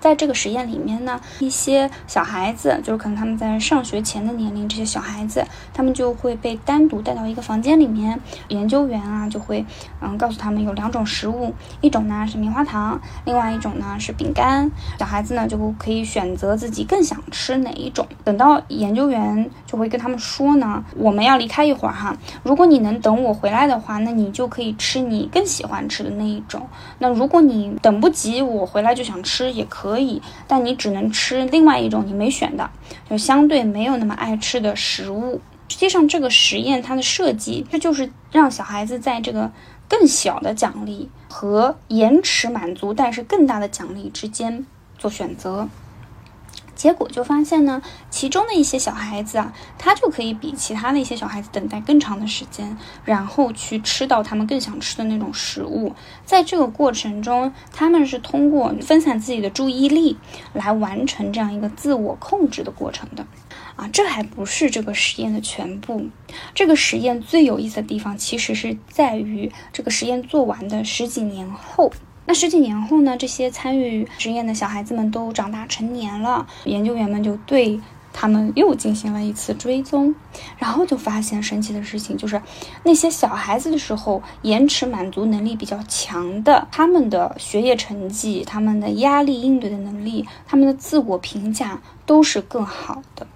在这个实验里面呢，一些小孩子，就是可能他们在上学前的年龄，这些小孩子，他们就会被单独带到一个房间里面，研究员啊就会，嗯，告诉他们有两种食物，一种呢是棉花糖，另外一种呢是饼干，小孩子呢就可以选择自己更想吃哪一种。等到研究员就会跟他们说呢，我们要离开一会儿哈，如果你能等我回来的话，那你就可以吃你更喜欢吃的那一种。那如果你等不及我回来就想吃，也可。可以，但你只能吃另外一种你没选的，就相对没有那么爱吃的食物。实际上，这个实验它的设计，它就是让小孩子在这个更小的奖励和延迟满足但是更大的奖励之间做选择。结果就发现呢，其中的一些小孩子啊，他就可以比其他的一些小孩子等待更长的时间，然后去吃到他们更想吃的那种食物。在这个过程中，他们是通过分散自己的注意力来完成这样一个自我控制的过程的。啊，这还不是这个实验的全部。这个实验最有意思的地方，其实是在于这个实验做完的十几年后。那十几年后呢？这些参与实验的小孩子们都长大成年了，研究员们就对他们又进行了一次追踪，然后就发现神奇的事情，就是那些小孩子的时候延迟满足能力比较强的，他们的学业成绩、他们的压力应对的能力、他们的自我评价都是更好的。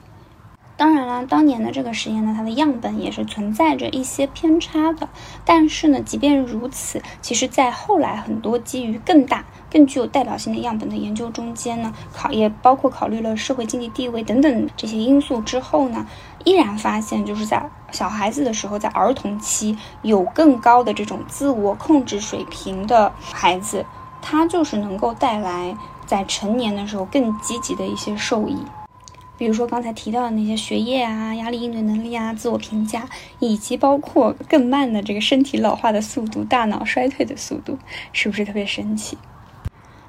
当然啦，当年的这个实验呢，它的样本也是存在着一些偏差的。但是呢，即便如此，其实，在后来很多基于更大、更具有代表性的样本的研究中间呢，考也包括考虑了社会经济地位等等这些因素之后呢，依然发现，就是在小孩子的时候，在儿童期有更高的这种自我控制水平的孩子，他就是能够带来在成年的时候更积极的一些受益。比如说刚才提到的那些学业啊、压力应对能力啊、自我评价，以及包括更慢的这个身体老化的速度、大脑衰退的速度，是不是特别神奇？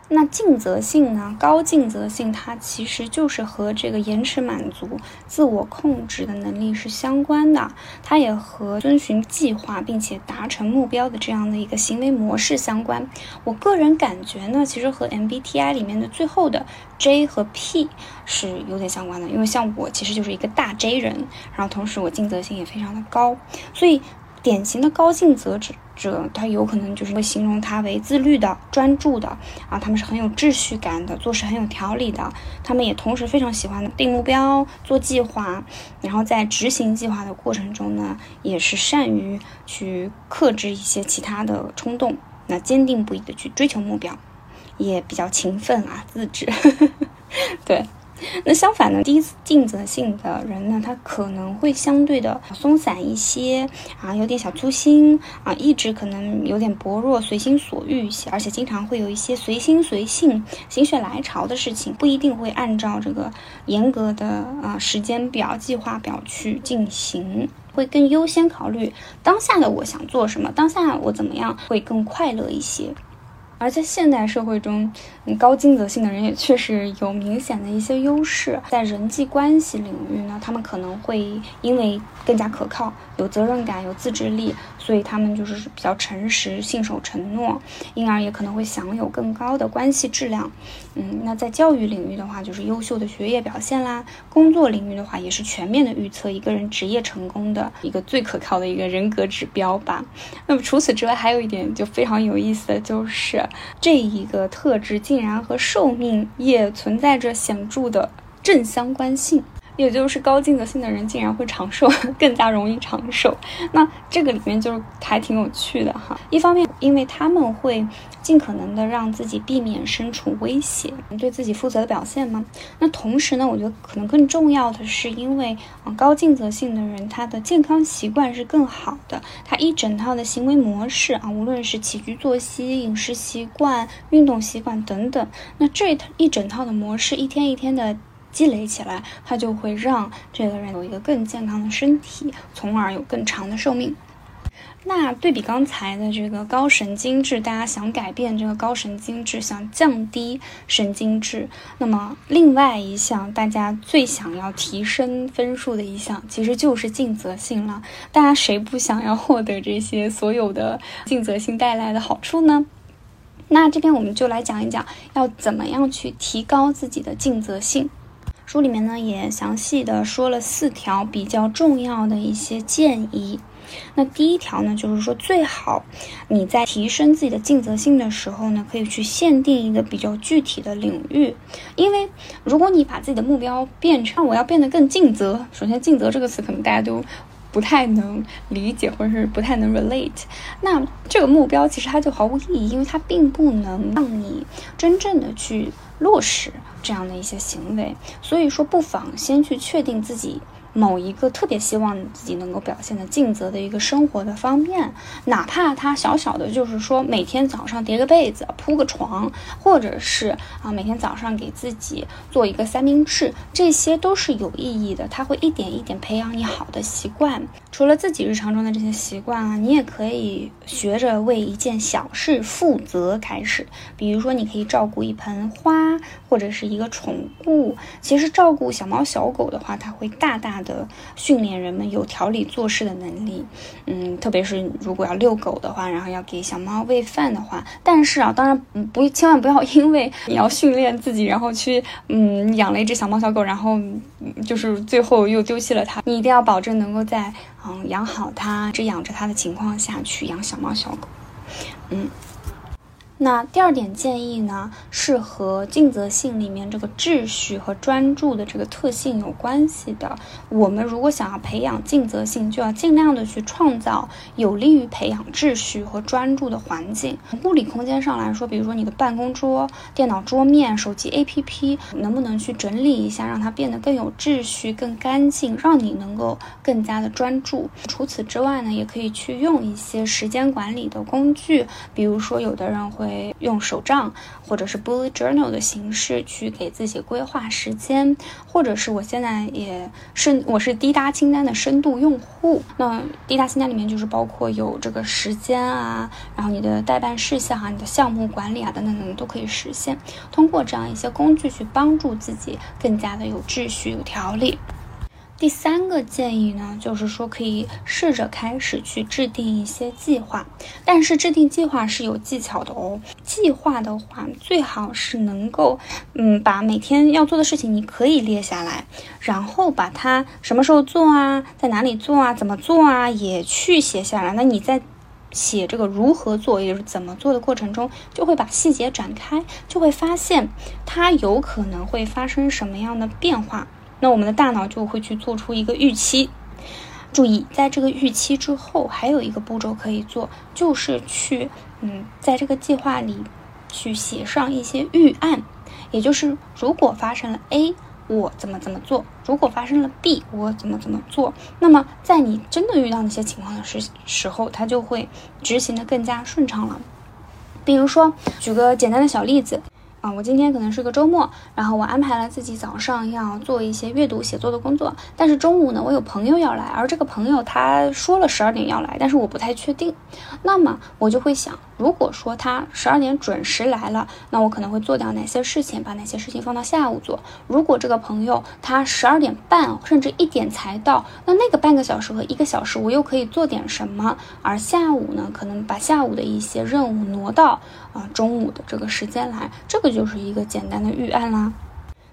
那尽责性呢？高尽责性，它其实就是和这个延迟满足、自我控制的能力是相关的。它也和遵循计划并且达成目标的这样的一个行为模式相关。我个人感觉呢，其实和 MBTI 里面的最后的 J 和 P 是有点相关的。因为像我其实就是一个大 J 人，然后同时我尽责性也非常的高，所以。典型的高尽责者，者他有可能就是会形容他为自律的、专注的啊，他们是很有秩序感的，做事很有条理的。他们也同时非常喜欢定目标、做计划，然后在执行计划的过程中呢，也是善于去克制一些其他的冲动，那坚定不移的去追求目标，也比较勤奋啊，自制，对。那相反呢，低尽责性的人呢，他可能会相对的松散一些啊，有点小粗心啊，意志可能有点薄弱，随心所欲一些，而且经常会有一些随心随性、心血来潮的事情，不一定会按照这个严格的啊时间表、计划表去进行，会更优先考虑当下的我想做什么，当下我怎么样会更快乐一些。而在现代社会中，高尽责性的人也确实有明显的一些优势。在人际关系领域呢，他们可能会因为更加可靠、有责任感、有自制力，所以他们就是比较诚实、信守承诺，因而也可能会享有更高的关系质量。嗯，那在教育领域的话，就是优秀的学业表现啦；工作领域的话，也是全面的预测一个人职业成功的一个最可靠的一个人格指标吧。那么除此之外，还有一点就非常有意思的就是。这一个特质竟然和寿命也存在着显著的正相关性。也就是高尽责性的人竟然会长寿，更加容易长寿。那这个里面就是还挺有趣的哈。一方面，因为他们会尽可能的让自己避免身处危险，对自己负责的表现嘛。那同时呢，我觉得可能更重要的是，因为啊高尽责性的人，他的健康习惯是更好的，他一整套的行为模式啊，无论是起居作息、饮食习惯、运动习惯等等，那这一整套的模式一天一天的。积累起来，它就会让这个人有一个更健康的身体，从而有更长的寿命。那对比刚才的这个高神经质，大家想改变这个高神经质，想降低神经质，那么另外一项大家最想要提升分数的一项，其实就是尽责性了。大家谁不想要获得这些所有的尽责性带来的好处呢？那这边我们就来讲一讲，要怎么样去提高自己的尽责性。书里面呢也详细的说了四条比较重要的一些建议。那第一条呢，就是说最好你在提升自己的尽责性的时候呢，可以去限定一个比较具体的领域。因为如果你把自己的目标变成我要变得更尽责，首先“尽责”这个词可能大家都不太能理解，或者是不太能 relate。那这个目标其实它就毫无意义，因为它并不能让你真正的去。落实这样的一些行为，所以说不妨先去确定自己。某一个特别希望自己能够表现的尽责的一个生活的方面，哪怕他小小的，就是说每天早上叠个被子、铺个床，或者是啊每天早上给自己做一个三明治，这些都是有意义的。他会一点一点培养你好的习惯。除了自己日常中的这些习惯啊，你也可以学着为一件小事负责开始。比如说，你可以照顾一盆花，或者是一个宠物。其实照顾小猫小狗的话，它会大大。的训练人们有条理做事的能力，嗯，特别是如果要遛狗的话，然后要给小猫喂饭的话，但是啊，当然不，千万不要 因为你要训练自己，然后去嗯养了一只小猫小狗，然后就是最后又丢弃了它。你一定要保证能够在嗯养好它、只养着它的情况下去养小猫小狗，嗯。那第二点建议呢，是和尽责性里面这个秩序和专注的这个特性有关系的。我们如果想要培养尽责性，就要尽量的去创造有利于培养秩序和专注的环境。物理空间上来说，比如说你的办公桌、电脑桌面、手机 APP，能不能去整理一下，让它变得更有秩序、更干净，让你能够更加的专注。除此之外呢，也可以去用一些时间管理的工具，比如说有的人会。会用手账或者是 bullet journal 的形式去给自己规划时间，或者是我现在也是我是滴答清单的深度用户。那滴答清单里面就是包括有这个时间啊，然后你的代办事项啊、你的项目管理啊等等等等都可以实现。通过这样一些工具去帮助自己更加的有秩序、有条理。第三个建议呢，就是说可以试着开始去制定一些计划，但是制定计划是有技巧的哦。计划的话，最好是能够，嗯，把每天要做的事情你可以列下来，然后把它什么时候做啊，在哪里做啊，怎么做啊，也去写下来。那你在写这个如何做，也就是怎么做的过程中，就会把细节展开，就会发现它有可能会发生什么样的变化。那我们的大脑就会去做出一个预期。注意，在这个预期之后，还有一个步骤可以做，就是去，嗯，在这个计划里去写上一些预案，也就是如果发生了 A，我怎么怎么做；如果发生了 B，我怎么怎么做。那么，在你真的遇到那些情况的时时候，它就会执行的更加顺畅了。比如说，举个简单的小例子。啊，我今天可能是个周末，然后我安排了自己早上要做一些阅读写作的工作，但是中午呢，我有朋友要来，而这个朋友他说了十二点要来，但是我不太确定，那么我就会想。如果说他十二点准时来了，那我可能会做掉哪些事情，把哪些事情放到下午做。如果这个朋友他十二点半甚至一点才到，那那个半个小时和一个小时我又可以做点什么？而下午呢，可能把下午的一些任务挪到啊中午的这个时间来，这个就是一个简单的预案啦。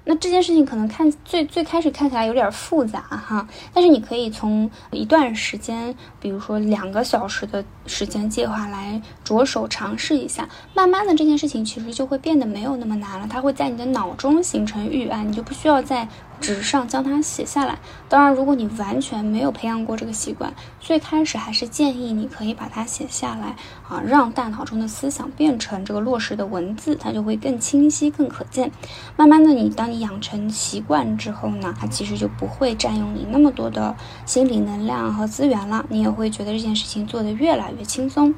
那这件事情可能看最最开始看起来有点复杂哈，但是你可以从一段时间，比如说两个小时的时间计划来着手尝试一下，慢慢的这件事情其实就会变得没有那么难了，它会在你的脑中形成预案，你就不需要在。纸上将它写下来。当然，如果你完全没有培养过这个习惯，最开始还是建议你可以把它写下来啊，让大脑中的思想变成这个落实的文字，它就会更清晰、更可见。慢慢的，你当你养成习惯之后呢，它其实就不会占用你那么多的心理能量和资源了，你也会觉得这件事情做得越来越轻松。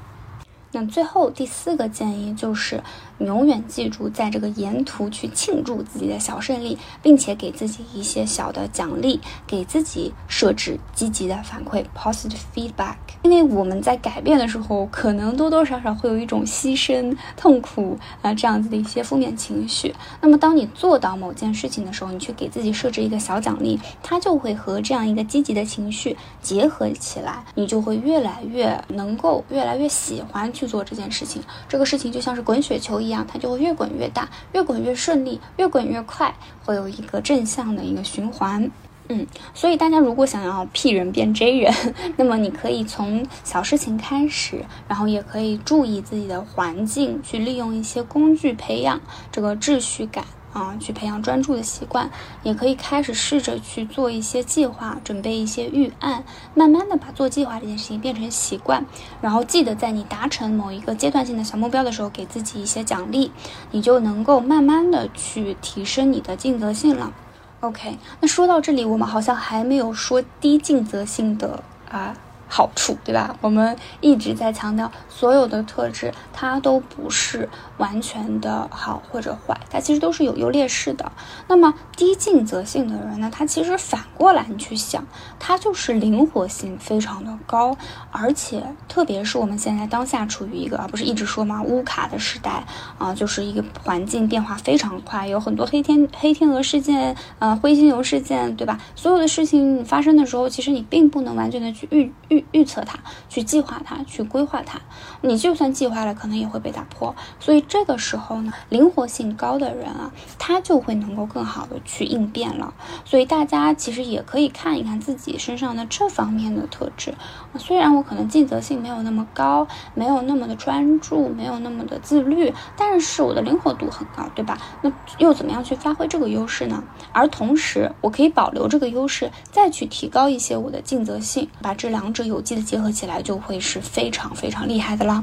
那最后第四个建议就是。永远记住，在这个沿途去庆祝自己的小胜利，并且给自己一些小的奖励，给自己设置积极的反馈 （positive feedback）。因为我们在改变的时候，可能多多少少会有一种牺牲、痛苦啊这样子的一些负面情绪。那么，当你做到某件事情的时候，你去给自己设置一个小奖励，它就会和这样一个积极的情绪结合起来，你就会越来越能够、越来越喜欢去做这件事情。这个事情就像是滚雪球。一样，它就会越滚越大，越滚越顺利，越滚越快，会有一个正向的一个循环。嗯，所以大家如果想要 P 人变 J 人，那么你可以从小事情开始，然后也可以注意自己的环境，去利用一些工具培养这个秩序感。啊，去培养专注的习惯，也可以开始试着去做一些计划，准备一些预案，慢慢的把做计划这件事情变成习惯。然后记得在你达成某一个阶段性的小目标的时候，给自己一些奖励，你就能够慢慢的去提升你的尽责性了。OK，那说到这里，我们好像还没有说低尽责性的啊。好处对吧？我们一直在强调，所有的特质它都不是完全的好或者坏，它其实都是有优劣势的。那么低尽责性的人呢？他其实反过来你去想，他就是灵活性非常的高，而且特别是我们现在当下处于一个，而不是一直说嘛乌卡的时代啊，就是一个环境变化非常快，有很多黑天黑天鹅事件，呃灰犀牛事件，对吧？所有的事情发生的时候，其实你并不能完全的去预预。预测它，去计划它，去规划它。你就算计划了，可能也会被打破。所以这个时候呢，灵活性高的人啊，他就会能够更好的去应变了。所以大家其实也可以看一看自己身上的这方面的特质。虽然我可能尽责性没有那么高，没有那么的专注，没有那么的自律，但是我的灵活度很高，对吧？那又怎么样去发挥这个优势呢？而同时，我可以保留这个优势，再去提高一些我的尽责性，把这两者有机的结合起来，就会是非常非常厉害的啦。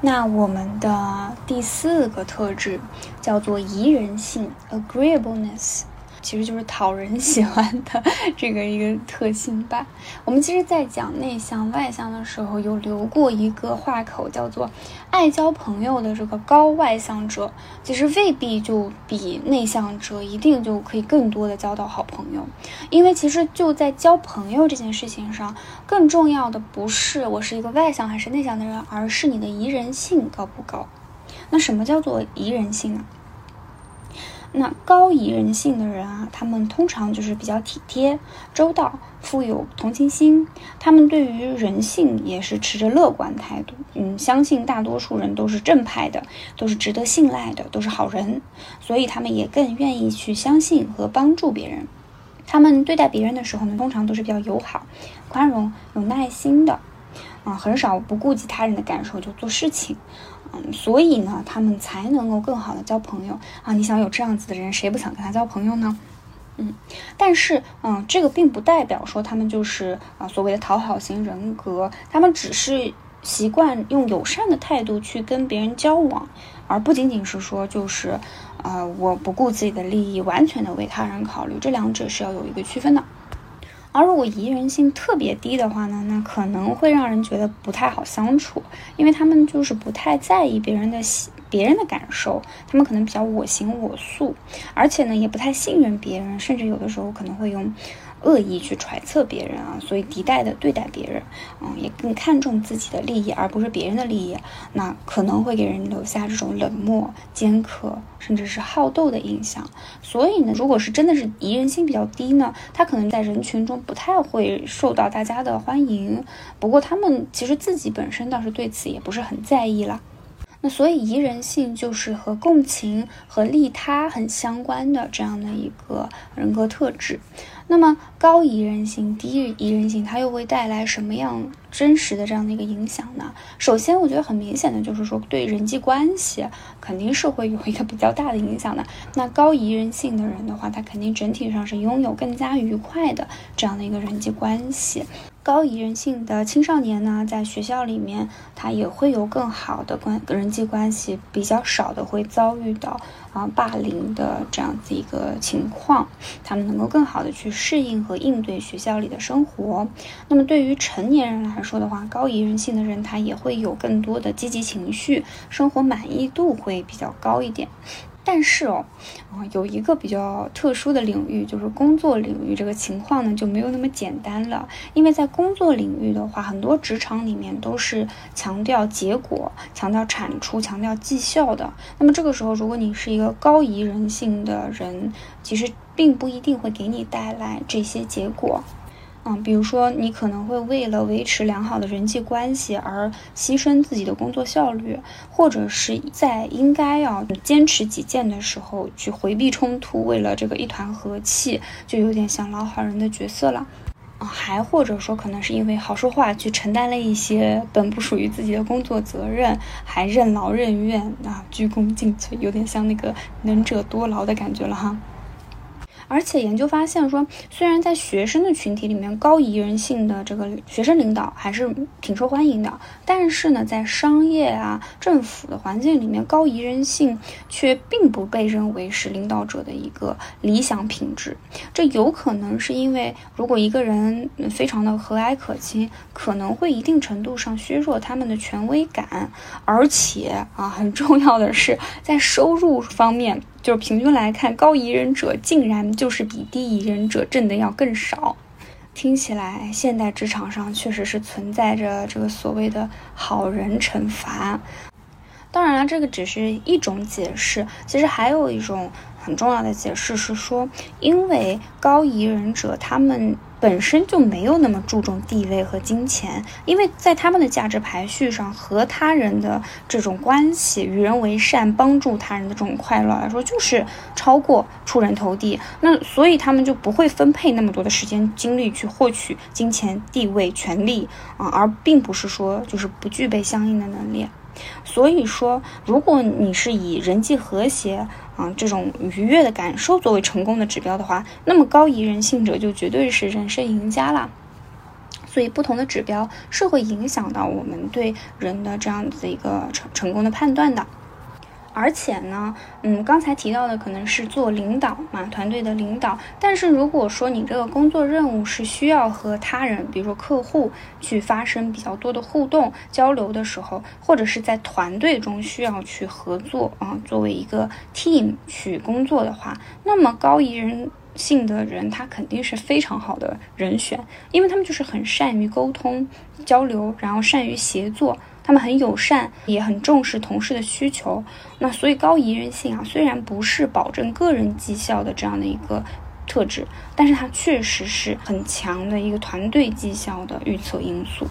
那我们的第四个特质叫做宜人性 （agreeableness）。其实就是讨人喜欢的 这个一个特性吧。我们其实，在讲内向外向的时候，有留过一个话口，叫做“爱交朋友的这个高外向者，其实未必就比内向者一定就可以更多的交到好朋友”。因为其实就在交朋友这件事情上，更重要的不是我是一个外向还是内向的人，而是你的宜人性高不高。那什么叫做宜人性呢？那高宜人性的人啊，他们通常就是比较体贴、周到、富有同情心。他们对于人性也是持着乐观态度，嗯，相信大多数人都是正派的，都是值得信赖的，都是好人。所以他们也更愿意去相信和帮助别人。他们对待别人的时候呢，通常都是比较友好、宽容、有耐心的，啊，很少不顾及他人的感受就做事情。所以呢，他们才能够更好的交朋友啊！你想有这样子的人，谁不想跟他交朋友呢？嗯，但是，嗯，这个并不代表说他们就是啊所谓的讨好型人格，他们只是习惯用友善的态度去跟别人交往，而不仅仅是说就是，呃，我不顾自己的利益，完全的为他人考虑，这两者是要有一个区分的。而如果宜人性特别低的话呢，那可能会让人觉得不太好相处，因为他们就是不太在意别人的别人的感受，他们可能比较我行我素，而且呢也不太信任别人，甚至有的时候可能会用。恶意去揣测别人啊，所以敌待的对待别人，嗯，也更看重自己的利益而不是别人的利益，那可能会给人留下这种冷漠、尖刻，甚至是好斗的印象。所以呢，如果是真的是宜人性比较低呢，他可能在人群中不太会受到大家的欢迎。不过他们其实自己本身倒是对此也不是很在意啦。那所以宜人性就是和共情和利他很相关的这样的一个人格特质。那么高宜人性、低宜人性，它又会带来什么样真实的这样的一个影响呢？首先，我觉得很明显的就是说，对人际关系肯定是会有一个比较大的影响的。那高宜人性的人的话，他肯定整体上是拥有更加愉快的这样的一个人际关系。高宜人性的青少年呢，在学校里面，他也会有更好的关人际关系，比较少的会遭遇到啊霸凌的这样子一个情况，他们能够更好的去适应和应对学校里的生活。那么对于成年人来说的话，高宜人性的人，他也会有更多的积极情绪，生活满意度会比较高一点。但是哦，啊，有一个比较特殊的领域，就是工作领域，这个情况呢就没有那么简单了。因为在工作领域的话，很多职场里面都是强调结果、强调产出、强调绩效的。那么这个时候，如果你是一个高宜人性的人，其实并不一定会给你带来这些结果。嗯，比如说，你可能会为了维持良好的人际关系而牺牲自己的工作效率，或者是在应该要坚持己见的时候去回避冲突，为了这个一团和气，就有点像老好人的角色了。啊，还或者说，可能是因为好说话去承担了一些本不属于自己的工作责任，还任劳任怨啊，鞠躬尽瘁，有点像那个能者多劳的感觉了哈。而且研究发现说，虽然在学生的群体里面，高宜人性的这个学生领导还是挺受欢迎的，但是呢，在商业啊、政府的环境里面，高宜人性却并不被认为是领导者的一个理想品质。这有可能是因为，如果一个人非常的和蔼可亲，可能会一定程度上削弱他们的权威感，而且啊，很重要的是，在收入方面。就是平均来看，高疑人者竟然就是比低疑人者挣的要更少。听起来，现代职场上确实是存在着这个所谓的好人惩罚。当然了，这个只是一种解释，其实还有一种很重要的解释是说，因为高疑人者他们。本身就没有那么注重地位和金钱，因为在他们的价值排序上，和他人的这种关系、与人为善、帮助他人的这种快乐来说，就是超过出人头地。那所以他们就不会分配那么多的时间精力去获取金钱、地位、权利啊，而并不是说就是不具备相应的能力。所以说，如果你是以人际和谐啊这种愉悦的感受作为成功的指标的话，那么高宜人性者就绝对是人生赢家啦。所以，不同的指标是会影响到我们对人的这样子一个成成功的判断的。而且呢，嗯，刚才提到的可能是做领导嘛，团队的领导。但是如果说你这个工作任务是需要和他人，比如说客户去发生比较多的互动交流的时候，或者是在团队中需要去合作啊，作为一个 team 去工作的话，那么高宜人性的人他肯定是非常好的人选，因为他们就是很善于沟通交流，然后善于协作。他们很友善，也很重视同事的需求。那所以高宜人性啊，虽然不是保证个人绩效的这样的一个特质，但是它确实是很强的一个团队绩效的预测因素。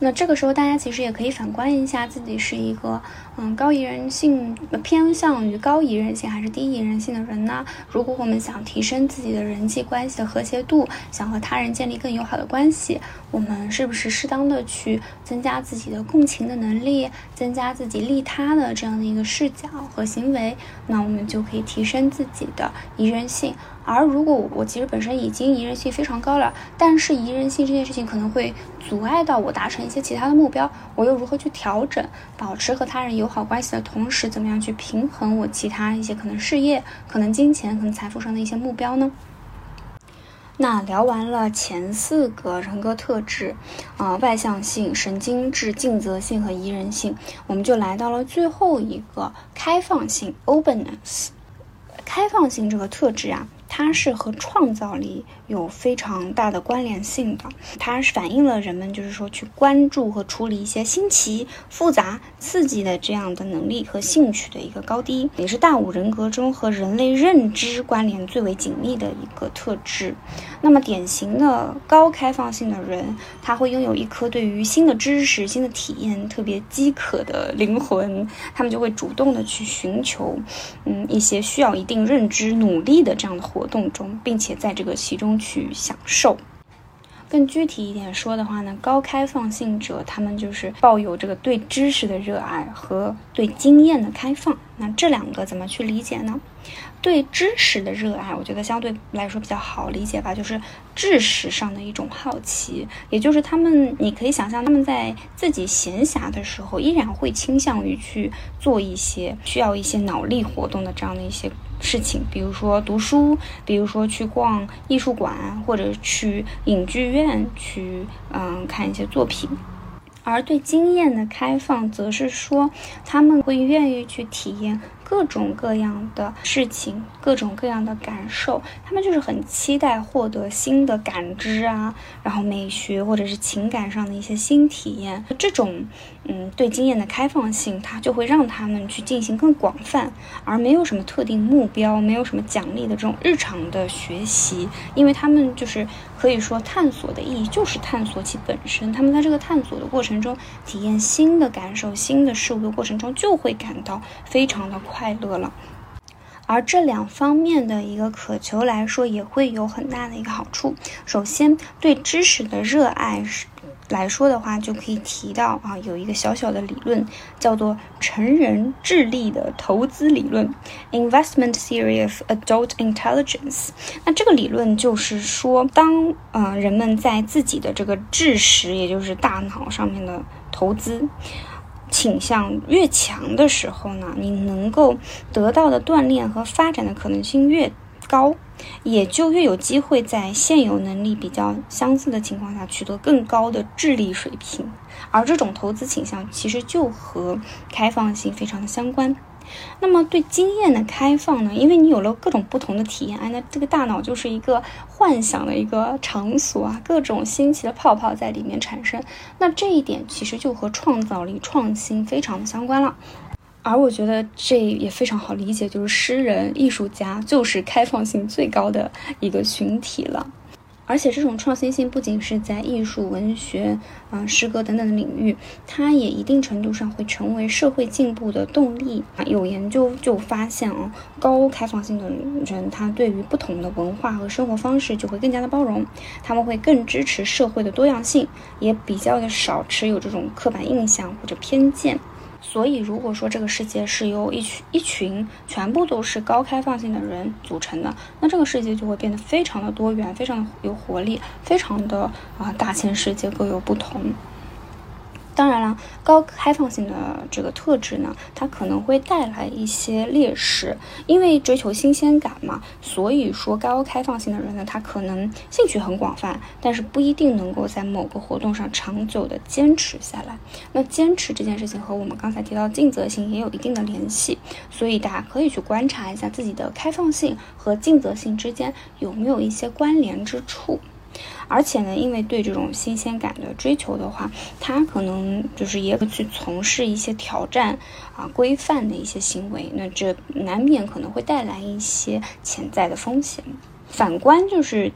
那这个时候，大家其实也可以反观一下自己是一个，嗯，高宜人性偏向于高宜人性还是低宜人性的人呢？如果我们想提升自己的人际关系的和谐度，想和他人建立更友好的关系，我们是不是适当的去增加自己的共情的能力，增加自己利他的这样的一个视角和行为？那我们就可以提升自己的宜人性。而如果我其实本身已经宜人性非常高了，但是宜人性这件事情可能会阻碍到我达成一些其他的目标，我又如何去调整，保持和他人友好关系的同时，怎么样去平衡我其他一些可能事业、可能金钱、可能财富上的一些目标呢？那聊完了前四个人格特质，啊，外向性、神经质、尽责性和宜人性，我们就来到了最后一个开放性 （openness）。开放性这个特质啊。它是和创造力有非常大的关联性的，它反映了人们就是说去关注和处理一些新奇、复杂、刺激的这样的能力和兴趣的一个高低，也是大五人格中和人类认知关联最为紧密的一个特质。那么，典型的高开放性的人，他会拥有一颗对于新的知识、新的体验特别饥渴的灵魂，他们就会主动的去寻求，嗯，一些需要一定认知、努力的这样的活动中，并且在这个其中去享受。更具体一点说的话呢，高开放性者他们就是抱有这个对知识的热爱和对经验的开放。那这两个怎么去理解呢？对知识的热爱，我觉得相对来说比较好理解吧，就是知识上的一种好奇，也就是他们，你可以想象他们在自己闲暇的时候，依然会倾向于去做一些需要一些脑力活动的这样的一些事情，比如说读书，比如说去逛艺术馆，或者去影剧院去嗯看一些作品。而对经验的开放，则是说他们会愿意去体验。各种各样的事情，各种各样的感受，他们就是很期待获得新的感知啊，然后美学或者是情感上的一些新体验。这种，嗯，对经验的开放性，它就会让他们去进行更广泛，而没有什么特定目标，没有什么奖励的这种日常的学习，因为他们就是可以说探索的意义就是探索其本身。他们在这个探索的过程中，体验新的感受、新的事物的过程中，就会感到非常的快。乐了，而这两方面的一个渴求来说，也会有很大的一个好处。首先，对知识的热爱来说的话，就可以提到啊，有一个小小的理论叫做成人智力的投资理论 （Investment Theory of Adult Intelligence）。那这个理论就是说，当呃人们在自己的这个智识，也就是大脑上面的投资。倾向越强的时候呢，你能够得到的锻炼和发展的可能性越高，也就越有机会在现有能力比较相似的情况下取得更高的智力水平。而这种投资倾向其实就和开放性非常的相关。那么对经验的开放呢？因为你有了各种不同的体验，哎，那这个大脑就是一个 幻想的一个场所啊，各种新奇的泡泡在里面产生。那这一点其实就和创造力、创新非常的相关了。而我觉得这也非常好理解，就是诗人、艺术家就是开放性最高的一个群体了。而且这种创新性不仅是在艺术、文学、啊诗歌等等的领域，它也一定程度上会成为社会进步的动力啊。有研究就发现啊，高开放性的人，他对于不同的文化和生活方式就会更加的包容，他们会更支持社会的多样性，也比较的少持有这种刻板印象或者偏见。所以，如果说这个世界是由一群一群全部都是高开放性的人组成的，那这个世界就会变得非常的多元，非常的有活力，非常的啊大千世界各有不同。当然了，高开放性的这个特质呢，它可能会带来一些劣势，因为追求新鲜感嘛，所以说高开放性的人呢，他可能兴趣很广泛，但是不一定能够在某个活动上长久的坚持下来。那坚持这件事情和我们刚才提到的尽责性也有一定的联系，所以大家可以去观察一下自己的开放性和尽责性之间有没有一些关联之处。而且呢，因为对这种新鲜感的追求的话，他可能就是也会去从事一些挑战啊规范的一些行为，那这难免可能会带来一些潜在的风险。反观就是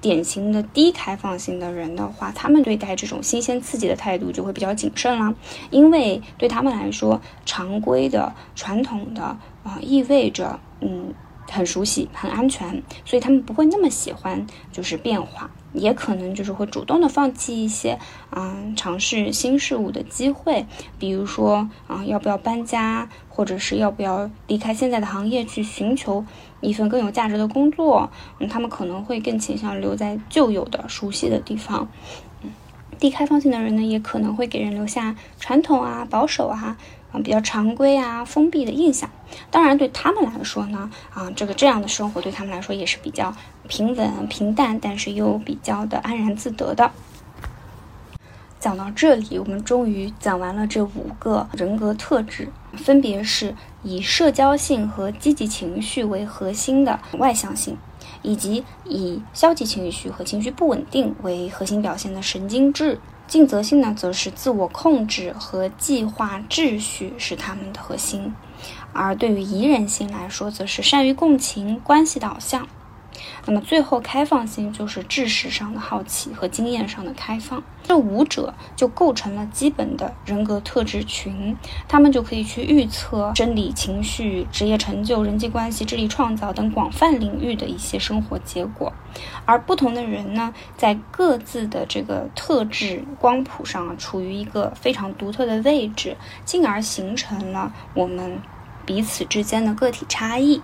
典型的低开放性的人的话，他们对待这种新鲜刺激的态度就会比较谨慎啦，因为对他们来说，常规的、传统的啊意味着嗯。很熟悉，很安全，所以他们不会那么喜欢就是变化，也可能就是会主动的放弃一些嗯尝试新事物的机会，比如说啊要不要搬家，或者是要不要离开现在的行业去寻求一份更有价值的工作，嗯，他们可能会更倾向留在旧有的熟悉的地方，嗯，低开放性的人呢，也可能会给人留下传统啊、保守啊。啊，比较常规啊，封闭的印象。当然，对他们来说呢，啊，这个这样的生活对他们来说也是比较平稳、平淡，但是又比较的安然自得的。讲到这里，我们终于讲完了这五个人格特质，分别是以社交性和积极情绪为核心的外向性，以及以消极情绪和情绪不稳定为核心表现的神经质。尽责性呢，则是自我控制和计划秩序是他们的核心；而对于宜人性来说，则是善于共情、关系导向。那么最后，开放性就是知识上的好奇和经验上的开放。这五者就构成了基本的人格特质群，他们就可以去预测生理、情绪、职业成就、人际关系、智力创造等广泛领域的一些生活结果。而不同的人呢，在各自的这个特质光谱上啊处于一个非常独特的位置，进而形成了我们彼此之间的个体差异。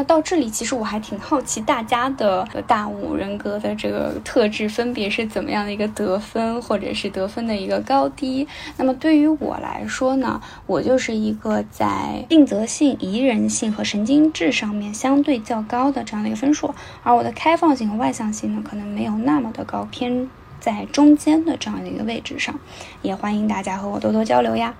那到这里，其实我还挺好奇大家的大五人格的这个特质分别是怎么样的一个得分，或者是得分的一个高低。那么对于我来说呢，我就是一个在定则性、宜人性和神经质上面相对较高的这样的一个分数，而我的开放性和外向性呢，可能没有那么的高，偏在中间的这样的一个位置上。也欢迎大家和我多多交流呀。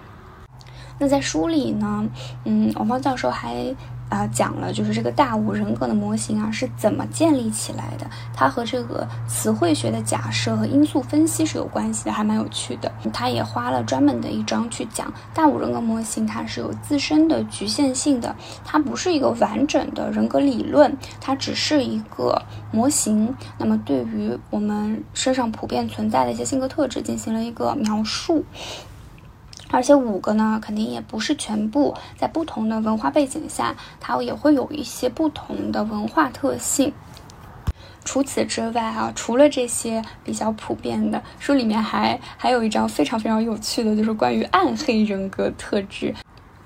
那在书里呢，嗯，王芳教授还。啊，讲了就是这个大五人格的模型啊是怎么建立起来的？它和这个词汇学的假设和因素分析是有关系的，还蛮有趣的。他也花了专门的一章去讲大五人格模型，它是有自身的局限性的，它不是一个完整的人格理论，它只是一个模型。那么对于我们身上普遍存在的一些性格特质进行了一个描述。而且五个呢，肯定也不是全部，在不同的文化背景下，它也会有一些不同的文化特性。除此之外啊，除了这些比较普遍的，书里面还还有一章非常非常有趣的，就是关于暗黑人格特质，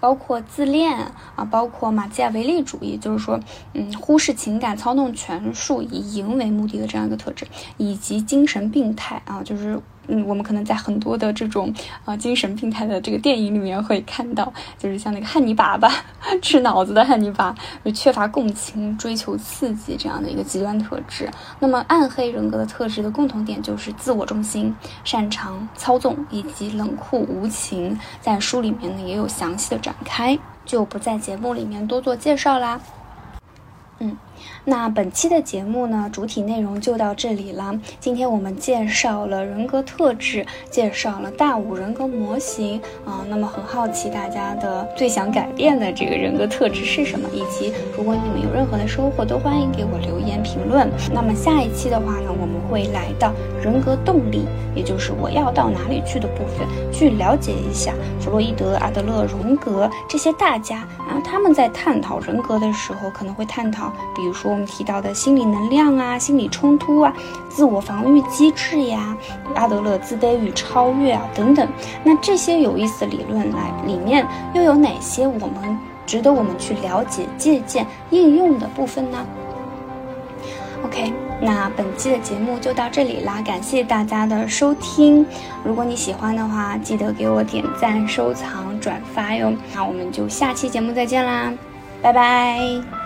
包括自恋啊，包括马基雅维利主义，就是说，嗯，忽视情感、操弄权术、以赢为目的的这样一个特质，以及精神病态啊，就是。嗯，我们可能在很多的这种啊精神病态的这个电影里面会看到，就是像那个汉尼拔吧，吃脑子的汉尼拔，就缺乏共情、追求刺激这样的一个极端特质。那么暗黑人格的特质的共同点就是自我中心、擅长操纵以及冷酷无情。在书里面呢也有详细的展开，就不在节目里面多做介绍啦。嗯。那本期的节目呢，主体内容就到这里了。今天我们介绍了人格特质，介绍了大五人格模型啊。那么很好奇大家的最想改变的这个人格特质是什么？以及如果你们有任何的收获，都欢迎给我留言评论。那么下一期的话呢，我们会来到人格动力，也就是我要到哪里去的部分，去了解一下弗洛伊德、阿德勒、荣格这些大家啊，他们在探讨人格的时候，可能会探讨，比如。说我们提到的心理能量啊，心理冲突啊，自我防御机制呀，阿德勒自卑与超越啊等等，那这些有意思的理论来里面又有哪些我们值得我们去了解、借鉴、应用的部分呢？OK。那本期的节目就到这里啦，感谢大家的收听。如果你喜欢的话，记得给我点赞、收藏、转发哟。那我们就下期节目再见啦，拜拜。